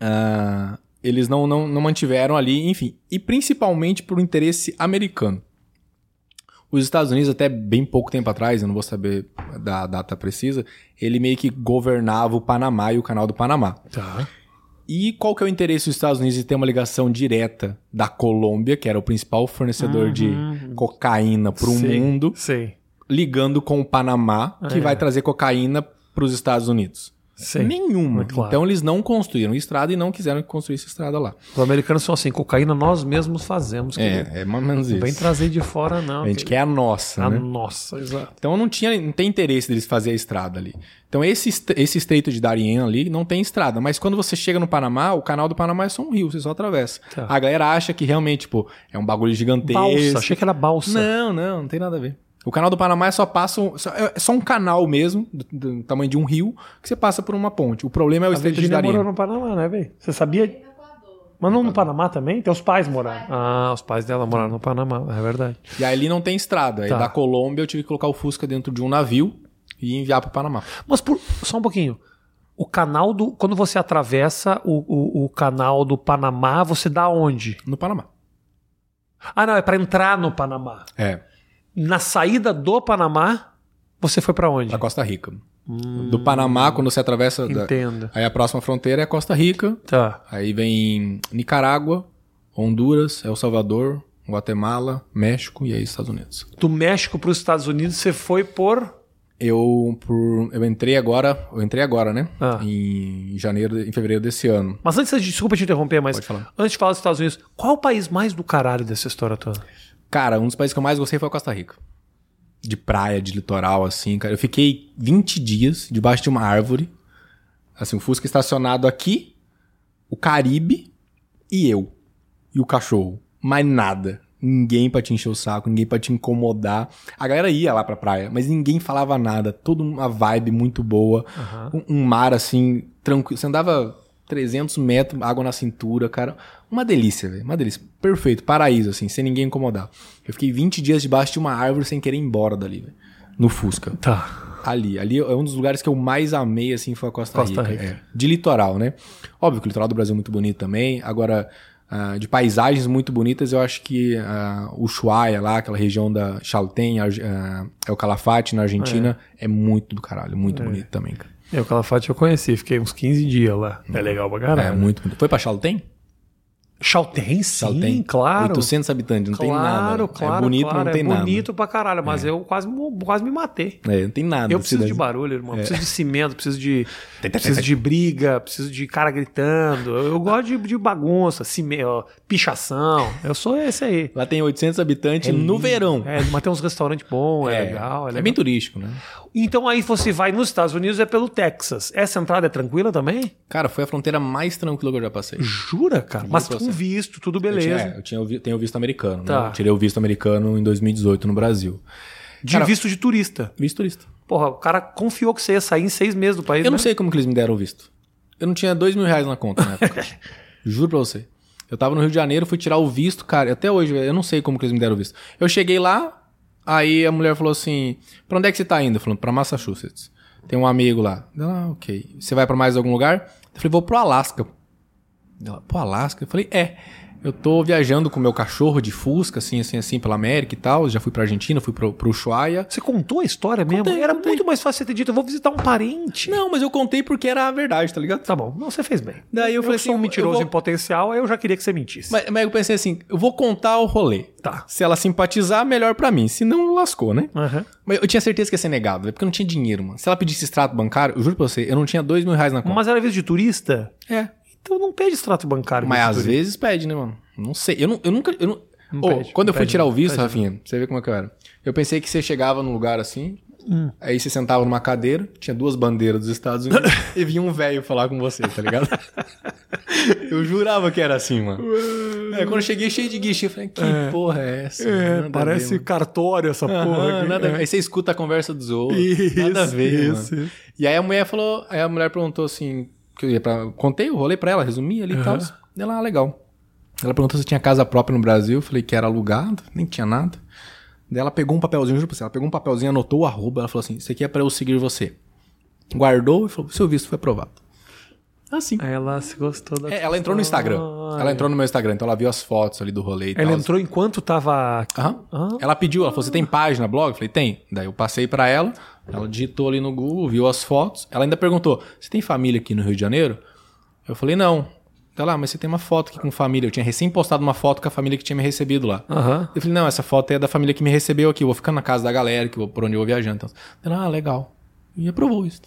ah, eles não, não, não mantiveram ali, enfim. E principalmente por interesse americano. Os Estados Unidos, até bem pouco tempo atrás, eu não vou saber da data precisa, ele meio que governava o Panamá e o canal do Panamá. Tá. E qual que é o interesse dos Estados Unidos de ter uma ligação direta da Colômbia, que era o principal fornecedor de cocaína para o mundo, Sei. ligando com o Panamá, que É. vai trazer cocaína para os Estados Unidos? Sei. Nenhuma. É claro. Então eles não construíram estrada e não quiseram construir essa estrada lá. Os americanos são assim: cocaína nós mesmos fazemos. querido. É, é mais ou menos Não isso. vem trazer de fora, não. A gente querido. quer a nossa, A né? nossa, exato. Então não tinha, não tem interesse deles fazer a estrada ali. Então esse, esse estreito de Darien ali não tem estrada, mas quando você chega no Panamá, o canal do Panamá é só um rio, você só atravessa. Tá. A galera acha que realmente, tipo, é um bagulho gigantesco. Balsa, achei que era balsa. Não, não, não tem nada a ver. O canal do Panamá é só passa um, só- é só um canal mesmo, do, do tamanho de um rio, que você passa por uma ponte. O problema é o A estreito de Virgínia Darien. morou no Panamá, né, velho? Você sabia? Mas não no Panamá também? Teus pais moraram. Ah, os pais dela moraram no Panamá, é verdade. E aí ali não tem estrada. Aí Tá. da Colômbia eu tive que colocar o Fusca dentro de um navio e enviar pro Panamá. Mas por, só um pouquinho. O canal do. Quando você atravessa o, o, o canal do Panamá, você dá onde? No Panamá. Ah, não, é pra entrar no Panamá. É, Na saída do Panamá, você foi pra onde? pra Costa Rica. Do Panamá, quando você atravessa. da- Entendo. Aí a próxima fronteira é Costa Rica. Tá. Aí vem Nicarágua, Honduras, El Salvador, Guatemala, México e aí Estados Unidos. Do México pros Estados Unidos, você foi por. Eu, por, eu entrei agora, eu entrei agora, né? Ah. Em janeiro, em fevereiro desse ano. Mas antes, de- desculpa te interromper, mas antes de falar dos Estados Unidos, qual é o país mais do caralho dessa história toda? Cara, um dos países que eu mais gostei foi a Costa Rica. De praia, de litoral, assim, cara. Eu fiquei 20 dias debaixo de uma árvore. Assim, o Fusca estacionado aqui, o Caribe e eu. E o cachorro. Mais nada. Ninguém pra te encher o saco, ninguém pra te incomodar. A galera ia lá pra praia, mas ninguém falava nada. Toda uma vibe muito boa. Um, um mar, assim, tranquilo. Você andava 300 metros, água na cintura, cara. Uma delícia, velho. Uma delícia. Perfeito. Paraíso, assim, sem ninguém incomodar. Eu fiquei 20 dias debaixo de uma árvore sem querer ir embora dali, velho. No Fusca. Tá. Ali. Ali é um dos lugares que eu mais amei, assim, foi a Costa, Costa Rica. Rica. É. De litoral, né? Óbvio que o litoral do Brasil é muito bonito também. Agora, ah, de paisagens muito bonitas, eu acho que o Ushuaia lá, aquela região da Chaltén, é o Calafate, na Argentina, é, muito do caralho. Muito bonito também, cara. Eu, Calafate, eu conheci, fiquei uns 15 dias lá. É legal pra caralho. É muito. Foi pra Chaltén? Chaltén, sim, Chaltén. claro. 800 habitantes, não claro, tem nada. Claro, é bonito, claro, não tem é nada. bonito pra caralho, mas eu quase, quase me matei. É, não tem nada. Eu preciso de cidade. barulho, irmão. Preciso de cimento, preciso de. Preciso de briga, preciso de cara gritando. Eu, eu gosto de, de bagunça, cime, ó, pichação. Eu sou esse aí. Lá tem 800 habitantes É no verão. É, mas tem uns restaurantes bons, é, legal. É, legal. bem turístico, né? Então aí você vai nos Estados Unidos é pelo Texas. Essa entrada é tranquila também? Cara, foi a fronteira mais tranquila que eu já passei. Jura, cara? Mas com. Visto, tudo Eu tinha, beleza. é, eu tinha tenho visto americano, Tá. né? Eu tirei o visto americano em 2018 no Brasil. De Cara- visto de turista. Visto turista. Porra, o cara confiou que você ia sair em seis meses do país. Eu não né? sei como que eles me deram o visto. Eu não tinha dois mil reais na conta na época. <laughs> Juro pra você. Eu tava no Rio de Janeiro, fui tirar o visto, cara. Até hoje, eu não sei como que eles me deram o visto. Eu cheguei lá, aí a mulher falou assim: pra onde é que você tá indo? Falando, pra Massachusetts. Tem um amigo lá. Ah, ok. Você vai pra mais algum lugar? Eu falei, vou pro Alasca. Ela, pro Alasca? Eu falei, é. Eu tô viajando com meu cachorro de Fusca, assim, assim, assim, pela América e tal. Já fui pra Argentina, fui pro, pro Ushuaia. Você contou a história mesmo? Contei, Era contei. muito mais fácil você ter dito, eu vou visitar um parente. Não, mas eu contei porque era a verdade, tá ligado? Tá bom, não, você fez bem. Daí eu falei que sou um assim, mentiroso eu vou- em potencial, aí eu já queria que você mentisse. Mas, mas eu pensei assim, eu vou contar o rolê. Tá. Se ela simpatizar, melhor pra mim. Se não, lascou, né? Aham. Mas eu tinha certeza que ia ser negado, velho, porque eu não tinha dinheiro, mano. Se ela pedisse extrato bancário, eu juro pra você, eu não tinha dois mil reais na conta. Mas era vez de turista? É. Então não pede extrato bancário. Mas às vezes pede, né, mano? Não sei. Eu, não, eu nunca. Eu não... Não Ô, pede, quando eu fui pede, tirar o visto, pede, Rafinha, você vê como é que eu era. Eu pensei que você chegava num lugar assim, Hum. aí você sentava numa cadeira, tinha duas bandeiras dos Estados Unidos <laughs> e vinha um velho falar com você, tá ligado? <laughs> eu jurava que era assim, mano. É, quando eu cheguei cheio de guichê, eu falei, que porra é essa? É, parece ver, cartório essa porra. Aham, nada É. Aí você escuta a conversa dos outros. Isso, nada a ver, isso. E aí a mulher falou, aí a mulher perguntou assim, que eu ia pra, contei o rolê pra ela, resumi ali e tal. Ela, ah, legal. Ela perguntou se tinha casa própria no Brasil, eu falei que era alugado, nem tinha nada. Daí ela pegou um papelzinho, juro pra você, ela pegou um papelzinho, anotou o arroba, ela falou assim, isso aqui é pra eu seguir você. Guardou e falou, seu visto foi aprovado. Assim. Aí ela se gostou da É, ela entrou no Instagram. Ela entrou no meu Instagram, então ela viu as fotos ali do rolê e Ela tal. entrou enquanto tava. Aham. Ah. Ela pediu, ela falou: Você tem página, blog? Eu falei: Tem. Daí eu passei pra ela, ela digitou ali no Google, viu as fotos. Ela ainda perguntou: Você tem família aqui no Rio de Janeiro? Eu falei: Não. Ela, lá, mas você tem uma foto aqui com família. Eu tinha recém postado uma foto com a família que tinha me recebido lá. Aham. Eu falei: Não, essa foto é da família que me recebeu aqui. Eu vou ficar na casa da galera, que por onde eu vou viajando. Então, ela, ah, legal. E aprovou isso.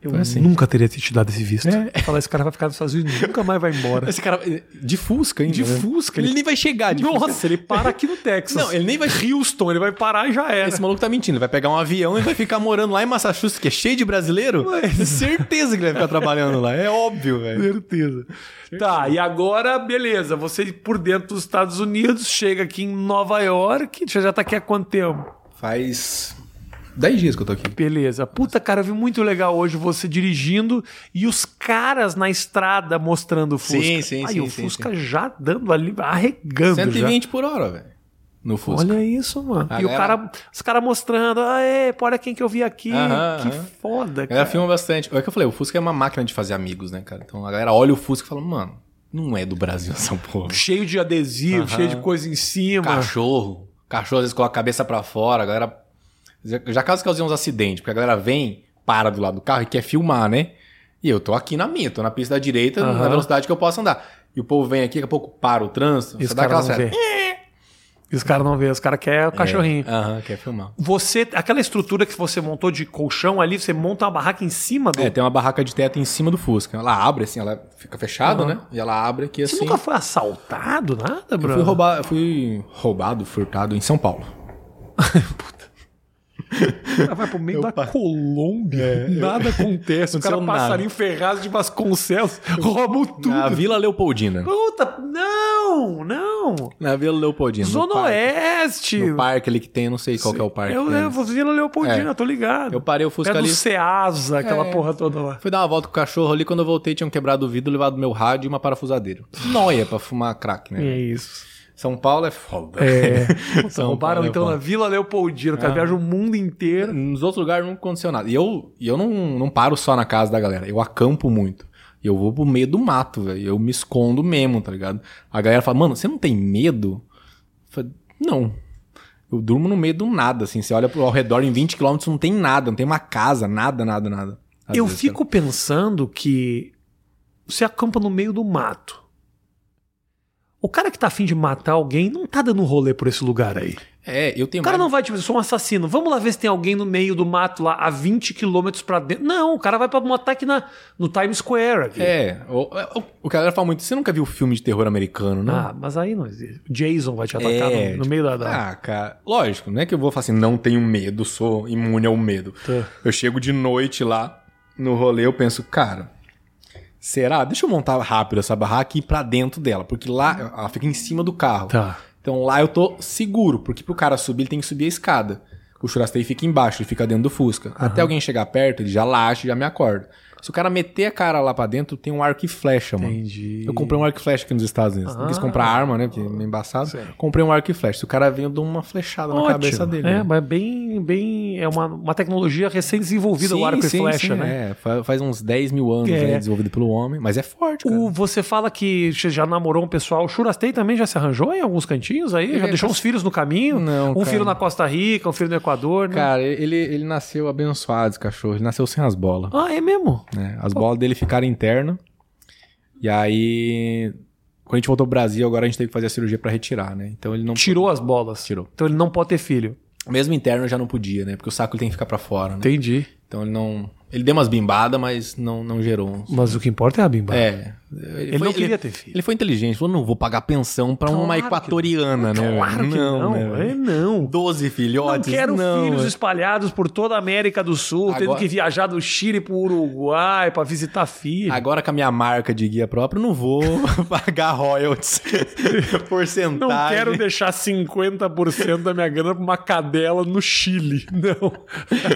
Eu assim. nunca teria te dado esse visto. É. <laughs> Falar, esse cara vai ficar nos Estados Unidos, nunca mais vai embora. Esse cara, de Fusca ainda. De né? Fusca, Ele ele- nem vai chegar de Fusca. Nossa, ele para aqui no Texas. Não, ele nem vai Houston, ele vai parar e já era. Esse maluco tá mentindo. Ele vai pegar um avião e vai ficar morando lá em Massachusetts, que é cheio de brasileiro. Ué. Tenho certeza que ele vai ficar trabalhando lá. É óbvio, velho. Certeza. Tá, e agora, beleza. Você por dentro dos Estados Unidos, chega aqui em Nova York. Você já tá aqui há quanto tempo? Faz 10 dias que eu tô aqui. Beleza. Puta, cara, eu vi muito legal hoje você dirigindo e os caras na estrada mostrando o Fusca. Sim, sim, Aí sim, o sim, Fusca já dando ali, arregando 120 por hora, velho. No já. Fusca. Olha isso, mano. A e o galera- cara, os caras mostrando, aê, olha quem que eu vi aqui. Aham, que aham. foda, cara. filma bastante. É o que eu falei, o Fusca é uma máquina de fazer amigos, né, cara? Então a galera olha o Fusca e fala, mano, não é do Brasil <laughs> essa porra. Cheio de adesivo, Aham. cheio de coisa em cima. Cachorro. Cachorro às vezes coloca a cabeça pra fora, a galera. Já, já caso causei uns acidentes, porque a galera vem, para do lado do carro e quer filmar, né? E eu tô aqui na minha, tô na pista da direita, Aham. na velocidade que eu posso andar. E o povo vem aqui, daqui a pouco para o trânsito, E os você dá caras aquela série. E os caras não vê, os caras querem o cachorrinho. É, Aham, quer filmar. Você, aquela estrutura que você montou de colchão ali, você monta uma barraca em cima do. É, tem uma barraca de teto em cima do Fusca. Ela abre assim, ela fica fechada, né? E ela abre aqui Você assim. nunca foi assaltado, nada, Eu bro? fui, roubar, eu fui roubado, furtado em São Paulo. O <laughs> cara vai pro meio Eu da pa- Colômbia. nada acontece. O cara passarinho ferrado de Vasconcelos, roubam tudo. Na Vila Leopoldina. Puta, não, não. Na Vila Leopoldina. no Zona parque. Oeste. No parque ali que tem, eu não sei qual que é o parque. Eu né? levo Vila Leopoldina, É. tô ligado. Eu parei o Fusca do ali. Ceasa, aquela É. porra toda lá. Fui dar uma volta com o cachorro ali, quando eu voltei tinham quebrado o vidro, levado meu rádio e uma parafusadeira. Noia pra fumar crack, né? É isso. São Paulo é foda. É. <laughs> São roubaram Paulo é então na Vila Leopoldina. O cara Ah. viaja o mundo inteiro. Nos outros lugares não aconteceu nada. E eu, eu não, não paro só na casa da galera. Eu acampo muito. Eu vou pro meio do mato, velho. Eu me escondo mesmo, tá ligado? A galera fala, mano, você não tem medo? Eu falo, não. Eu durmo no meio do nada, assim. Você olha ao redor em 20 km, não tem nada. Não tem uma casa, nada, nada, nada. Às Eu vezes, fico pensando que você acampa no meio do mato. O cara que tá afim de matar alguém não tá dando um rolê por esse lugar aí. cara. É, eu tenho O cara mais- não vai, tipo, eu sou um assassino. Vamos lá ver se tem alguém no meio do mato lá a 20 quilômetros pra dentro. Não, o cara vai pra matar aqui na, no Times Square. Aqui. É, o, o, o que a galera fala muito, você nunca viu filme de terror americano, né? Ah, mas aí não existe. O Jason vai te atacar É, no, no meio da. da... Ah, cara, lógico, não é que eu vou falar assim, não tenho medo, sou imune ao medo. Tá. Eu chego de noite lá no rolê, eu penso, cara, será? Deixa eu montar rápido essa barraca e ir pra dentro dela, porque lá ela fica em cima do carro. Tá. Então lá eu tô seguro, porque pro cara subir ele tem que subir a escada. O churrasqueiro fica embaixo, ele fica dentro do Fusca. Até alguém chegar perto, ele já laxa, já me acorda. Se o cara meter a cara lá pra dentro, tem um arco e flecha, mano. Entendi. Eu comprei um arco e flecha aqui nos Estados Unidos. Não quis Ah. comprar arma, né? Porque é meio embaçado. Sim. Comprei um arco e flecha. Se o cara vem, eu dou uma flechada na Ótimo. cabeça dele. É, né? mas bem bem. É uma, uma tecnologia recém-desenvolvida, o arco e flecha, né? É, fa- faz uns 10 mil anos É. né, desenvolvido pelo homem, mas é forte, cara. O, você fala que você já namorou um pessoal. O Churastei também já se arranjou em alguns cantinhos aí? já é deixou uns filhos no caminho? Não, um cara. filho na Costa Rica, um filho no Equador, né? Cara, ele, ele nasceu abençoado, esse cachorro. Ele nasceu sem as bolas. Ah, é mesmo? Né? As bolas dele ficaram internas. E aí, quando a gente voltou pro Brasil, agora a gente teve que fazer a cirurgia pra retirar, né? Então ele não. Tirou as bolas. Tirou. Então ele não pode ter filho. Mesmo interno já não podia, né? Porque o saco ele tem que ficar pra fora, né? Entendi. Então ele não. Ele deu umas bimbadas, mas não, não gerou uns. Mas o que importa é a bimba. É. Ele não queria ter filho. Ele foi inteligente, falou: não vou pagar pensão pra uma Claro que- equatoriana, né? Claro que não. né, velho? é não. 12 Não filhotes. quero filhos velho. espalhados por toda a América do Sul, tendo Agora- que viajar do Chile pro Uruguai pra visitar filho. Agora com a minha marca de guia próprio, eu não vou <laughs> pagar royalties <laughs> porcentagem. Não quero deixar 50% da minha grana pra uma cadela no Chile. <laughs> Não.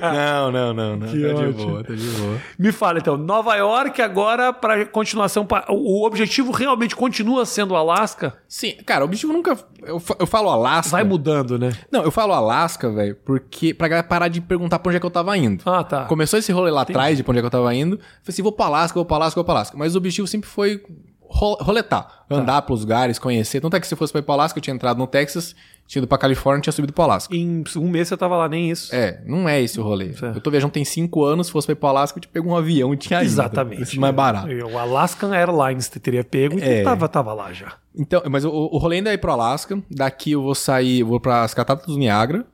Não, não, não, não. Que tá de boa, tá de boa. Me fala então, Nova York agora para continuação, pra- o objetivo realmente continua sendo Alasca? Sim, cara, o objetivo nunca. Eu, eu falo Alasca. Vai mudando, né? Não, eu falo Alasca, velho, porque. Pra galera parar de perguntar pra onde é que eu tava indo. Ah, tá. Começou esse rolê lá atrás de pra onde é que eu tava indo. Falei assim, vou pra Alasca, vou pra Alasca, vou pra Alasca. Mas o objetivo sempre foi ro- roletar, Tá. andar pelos lugares, conhecer. Tanto é que se fosse pra ir pra Alasca, eu tinha entrado no Texas, tinha ido pra Califórnia e tinha subido pra Alasca. Em um mês você tava lá, nem isso. É, não é esse o rolê. Certo. Eu tô viajando tem cinco anos, se fosse pra ir pra Alasca, eu te pego um avião e tinha ido. Exatamente. Preço mais barato. O Alaskan Airlines te teria pego e É. tava, tava lá já. Então, mas o, o rolê ainda é ir pro Alasca. Daqui eu vou sair, eu vou pras Cataratas do Niagara.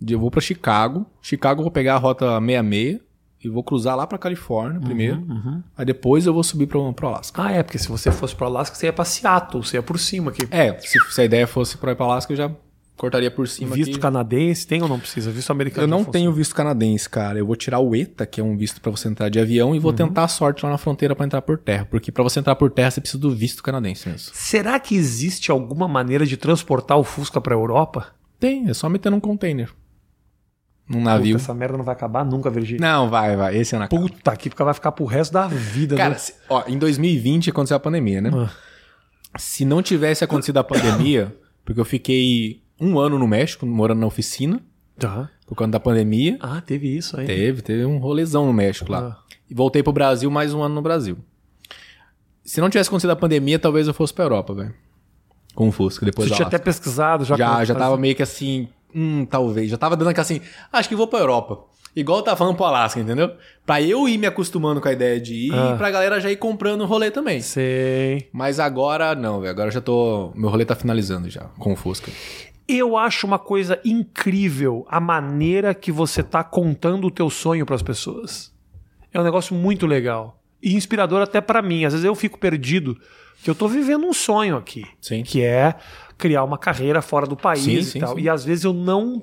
de- Eu vou pra Chicago. Chicago eu vou pegar a rota 66 e vou cruzar lá pra Califórnia primeiro. Aí depois eu vou subir pro, pro Alasca. Ah, é, porque se você fosse pro Alasca, você ia pra Seattle, você ia por cima aqui. É, se, se a ideia fosse pra ir pra Alasca, eu já cortaria por cima Visto aqui. canadense, tem ou não precisa? Visto americano Eu não tenho visto canadense, cara. Eu vou tirar o ETA, que é um visto pra você entrar de avião, e vou tentar a sorte lá na fronteira pra entrar por terra. Porque pra você entrar por terra, você precisa do visto canadense mesmo. Será que existe alguma maneira de transportar o Fusca pra Europa? Tem, é só meter num container. Num navio. Puta, essa merda não vai acabar nunca, Virgínia. Não, vai, vai. Esse é na Puta, que vai ficar pro resto da vida, Cara, né? se- ó, em 2020 aconteceu a pandemia, né? Ah. Se não tivesse acontecido a pandemia, porque eu fiquei um ano no México, morando na oficina, Tá. por conta da pandemia. Ah, teve isso aí. Teve, teve um rolezão no México lá. Ah. E voltei pro Brasil mais um ano no Brasil. Se não tivesse acontecido a pandemia, talvez eu fosse pra Europa, velho. Com o Fusca, depois Você tinha até pesquisado, já Já, já tava meio que assim, hum, talvez. Já tava dando aquela assim, acho que vou pra Europa. Igual eu tava falando pro Alasca, entendeu? Pra eu ir me acostumando com a ideia de ir Ah. e pra galera já ir comprando o rolê também. Sei. Mas agora não, velho. Agora eu já tô. Meu rolê tá finalizando já com o Fusca. Eu acho uma coisa incrível a maneira que você tá contando o teu sonho pras pessoas. É um negócio muito legal. E inspirador até pra mim. Às vezes eu fico perdido, que eu tô vivendo um sonho aqui. Sim. Que é criar uma carreira fora do país Sim, e sim, tal. sim. E às vezes eu não.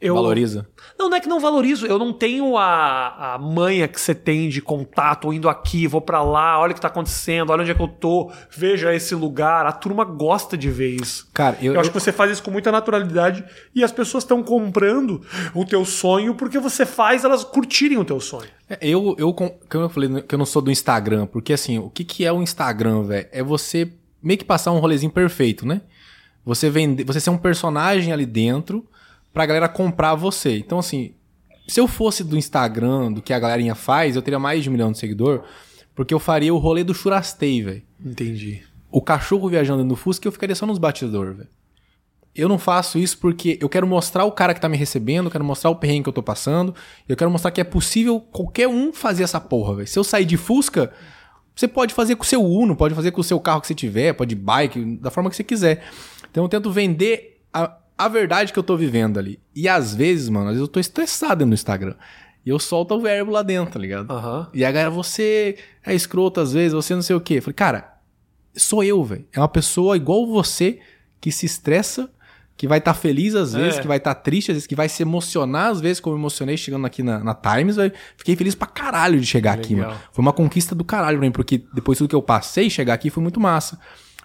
Eu, Valoriza. Não, não é que não valorizo. Eu não tenho a, a manha que você tem de contato, indo aqui, vou pra lá, olha o que tá acontecendo, olha onde é que eu tô, veja esse lugar. A turma gosta de ver isso. Cara, eu. Eu, acho que você faz isso com muita naturalidade e as pessoas estão comprando o teu sonho porque você faz elas curtirem o teu sonho. Eu, eu, com- como eu falei que eu não sou do Instagram, porque assim, o que, que é o Instagram, velho? É você meio que passar um rolezinho perfeito, né? Você vender, você ser um personagem ali dentro pra galera comprar você. Então, assim, se eu fosse do Instagram, do que a galerinha faz, eu teria mais de um milhão de seguidor, porque eu faria o rolê do churastei, velho. Entendi. O cachorro viajando no Fusca, eu ficaria só nos batidores, velho. Eu não faço isso porque eu quero mostrar o cara que tá me recebendo, eu quero mostrar o perrengue que eu tô passando, eu quero mostrar que é possível qualquer um fazer essa porra, velho. Se eu sair de Fusca, você pode fazer com o seu Uno, pode fazer com o seu carro que você tiver, pode bike, da forma que você quiser. Então eu tento vender a, a verdade que eu tô vivendo ali. E às vezes, mano, às vezes eu tô estressado no Instagram. E eu solto o verbo lá dentro, tá ligado? Aham. E a galera, você é escroto às vezes, você não sei o quê. Eu falei, cara, sou eu, velho. É uma pessoa igual você que se estressa, que vai estar feliz às vezes, É. que vai estar triste às vezes, que vai se emocionar às vezes, como eu emocionei chegando aqui na, na Times, velho. Fiquei feliz pra caralho de chegar aqui, Legal. mano. Foi uma conquista do caralho pra mim, porque depois de tudo que eu passei, chegar aqui foi muito massa.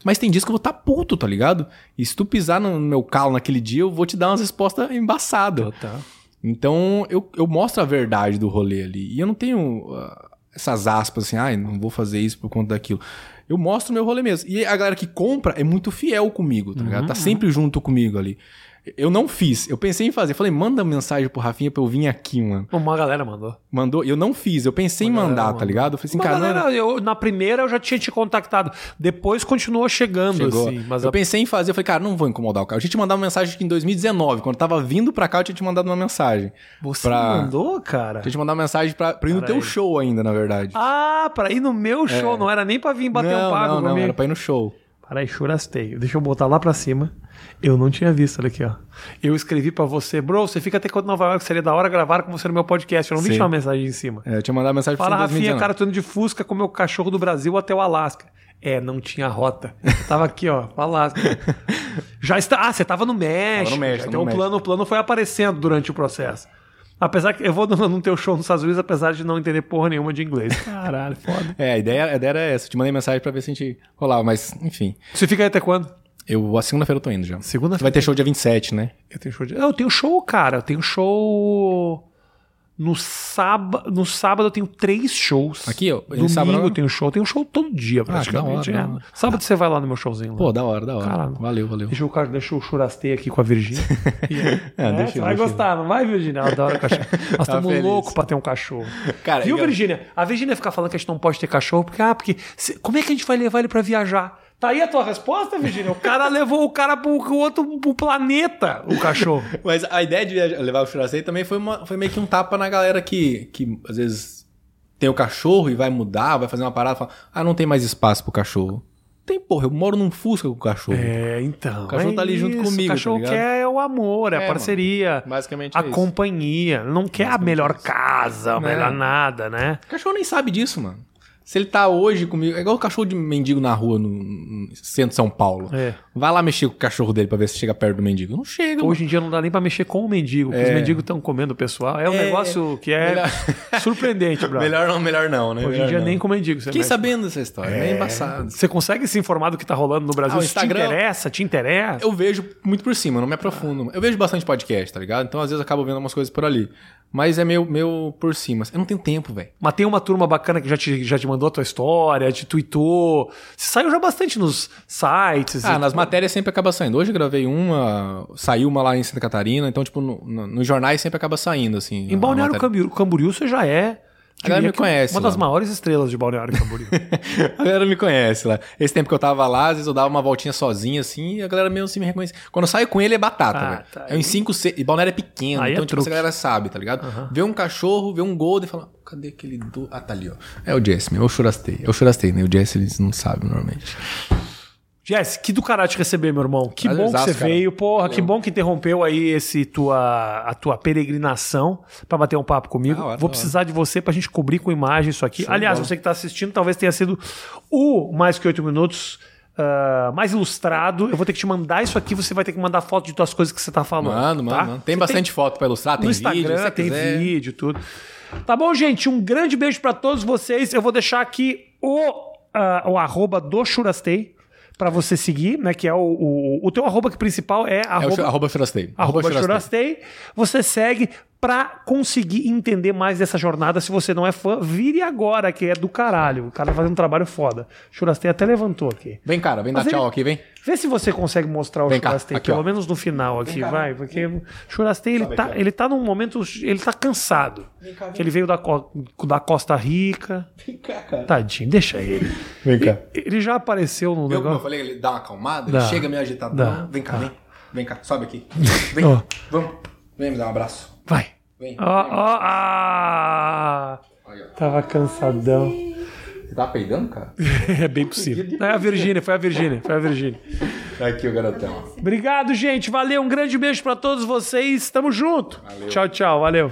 Mas tem dias que eu vou estar puto, tá ligado? E se tu pisar no meu calo naquele dia, eu vou te dar umas respostas embaçadas. Tá. Então eu, eu mostro a verdade do rolê ali. E eu não tenho ah, essas aspas assim, ai, não vou fazer isso por conta daquilo. Eu mostro o meu rolê mesmo. E a galera que compra é muito fiel comigo, tá ligado? Tá sempre junto comigo ali. Eu não fiz. Eu pensei em fazer. Falei, manda mensagem pro Rafinha pra eu vir aqui, mano. Uma galera mandou. Mandou. Eu não fiz. Eu pensei em Uma galera mandar, mandou. tá ligado? Eu falei assim, Uma cara, não, galera, eu, na primeira eu já tinha te contactado. Depois continuou chegando, Chegou. assim. Mas eu a- pensei em fazer, eu falei, cara, não vou incomodar o cara. Eu tinha te mandado uma mensagem aqui em 2019. Quando eu tava vindo pra cá, eu tinha te mandado uma mensagem. você pra- mandou, cara? Eu tinha te mandado uma mensagem pra, pra ir no teu show ainda, na verdade. Ah, pra ir no meu show, não era nem pra vir bater É. não, um papo não, não, comigo. era pra ir no show. Peraí, churasteio. Deixa eu botar lá pra cima. Eu não tinha visto, olha aqui, ó. Eu escrevi pra você, bro, você fica até quando Nova York, seria da hora gravar com você no meu podcast. Eu não vi Sim. uma mensagem em cima. É, eu tinha mandado mensagem pra Fala, você em Rafinha, 2019. cara, tô indo de Fusca com o meu cachorro do Brasil até o Alasca. É, não tinha rota. Tava aqui, ó, Alasca. <laughs> Já está. Ah, você tava no México. Tava no México, então no o plano, o plano foi aparecendo durante o processo. Apesar que eu vou <laughs> no, no teu show nos Estados Unidos, apesar de não entender porra nenhuma de inglês. <laughs> Caralho, foda. É, a ideia, a ideia era essa. Eu te mandei mensagem pra ver se a gente rolava, mas, enfim. Você fica aí até quando? Eu, a segunda-feira eu tô indo já. Segunda Você vai ter show dia 27, né? Eu tenho show de... Eu tenho show, cara. Eu tenho show. No sábado, no sábado eu tenho três shows. Aqui, ó, Domingo sábado não? eu tenho show. Eu tenho show todo dia, praticamente. da hora, é. Sábado você vai lá no meu showzinho. Lá. Pô, da hora, da hora. Caralho. Valeu, valeu. Deixa o, cara, deixa o churastei aqui com a Virgínia. <laughs> É, É, deixa você eu- vai eu- gostar, não vai, Virgínia? Ela adora <laughs> cachorro. Nós estamos loucos pra ter um cachorro. <laughs> Cara, Viu, eu- Virgínia? A Virgínia fica falando que a gente não pode ter cachorro, porque, ah, porque. se- como é que a gente vai levar ele pra viajar? Tá aí a tua resposta, Virgínia? O cara <laughs> levou o cara pro, outro pro planeta, o cachorro. <laughs> Mas a ideia de levar o churrasqueiro também foi, uma, foi meio que um tapa na galera que, que às vezes tem o cachorro e vai mudar, vai fazer uma parada fala, ah, não tem mais espaço pro cachorro. Tem, porra, eu moro num Fusca com o cachorro. É, então. O cachorro é tá ali junto isso. comigo, O cachorro tá quer o amor, é a É, parceria. Basicamente A é companhia. Não quer a melhor casa, a Não. melhor nada, né? O cachorro nem sabe disso, mano. Se ele tá hoje comigo. É igual o cachorro de mendigo na rua no, centro de São Paulo. É. Vai lá mexer com o cachorro dele pra ver se chega perto do mendigo. Não chega, Hoje em dia não dá nem pra mexer com o mendigo, porque os mendigos estão comendo o pessoal. É um É, negócio que é melhor- <laughs> surpreendente, mano. bro. Melhor não, melhor não, né? Hoje em Melhor dia não. nem com mendigo você Fiquei mexe. sabendo dessa história. É, embaçado. Você consegue se informar do que tá rolando no Brasil? Ah, o Instagram- te interessa? Te interessa? Eu vejo muito por cima, não me aprofundo. Eu vejo bastante podcast, tá ligado? Então às vezes eu acabo vendo umas coisas por ali. Mas é meio, meio por cima. Eu não tenho tempo, velho. Mas tem uma turma bacana que já te, já te mandou a tua história, te tweetou. Você saiu já bastante nos sites. Ah, e- nas matérias sempre acaba saindo. Hoje eu gravei uma, saiu uma lá em Santa Catarina, então, tipo, no- no- nos jornais sempre acaba saindo, assim. Em Balneário matéria. Camboriú, Camboriú você já é. A galera me conhece Uma das lá. maiores estrelas de Balneário Camboriú. <laughs> A galera me conhece lá. Esse tempo que eu tava lá, às vezes eu dava uma voltinha sozinho, assim, e a galera mesmo assim me reconhece. Quando eu saio com ele é batata, Ah, velho. tá. É em 5, 6. E Balneário é pequeno, Aí é então, tipo, truque. essa galera sabe, tá ligado? Vê um cachorro, vê um golden e fala, cadê aquele do. Ah, tá ali, ó. É o Jesse, meu. Eu churastei. Eu churastei, né? O Jesse eles não sabem normalmente. Jess, que do caralho te receber, meu irmão. Que bom que você cara. veio. Porra, que bom que interrompeu aí esse tua, a tua peregrinação pra bater um papo comigo. Hora, Vou precisar de você pra gente cobrir com imagem isso aqui. Show Aliás, você que tá assistindo, talvez tenha sido o Mais Que Oito Minutos ah, mais ilustrado. Eu vou ter que te mandar isso aqui. Você vai ter que mandar foto de tuas coisas que você tá falando. Mano, mano, tá? mano. Tem Você bastante foto pra ilustrar, tem no vídeo. Instagram, tem quiser. vídeo, tudo. Tá bom, gente? Um grande beijo pra todos vocês. Eu vou deixar aqui o, ah, o arroba do Churastei pra você seguir, né? Que é o, o, o teu arroba que principal é É o arroba, chu- arroba arroba churastei. Churastei. Você segue pra conseguir entender mais dessa jornada. Se você não é fã, vire agora, que é do caralho. O cara fazendo um trabalho foda. Churastei até levantou aqui. Vem, cara, vem dar Mas tchau ele- aqui, vem. Vê se você consegue mostrar o Vem cá, Churastei, aqui, pelo ó. menos no final aqui, cá. vai. Porque o Churastei, ele tá, ele tá num momento. Ele tá cansado. cá, vem. Que ele veio da, da Costa Rica. Vem cá, cara. Tadinho, deixa ele. Vem cá. Ele já apareceu no Viu como eu negócio. falei? Ele dá uma acalmada, Dá. ele chega meio agitado. Dá. Vem cá, vem. Vem cá, sobe aqui. <laughs> Vem, Ó. vamos. Vem me dar um abraço. Vai. Vem. Ó, ó, ah! Tava cansadão. Você tá peidando, cara? <laughs> É bem possível. É a Virgínia, foi a Virgínia, foi a Virgínia. Aqui o garotão. Obrigado, gente. Valeu. Um grande beijo pra todos vocês. Tamo junto. Tchau, tchau. Valeu.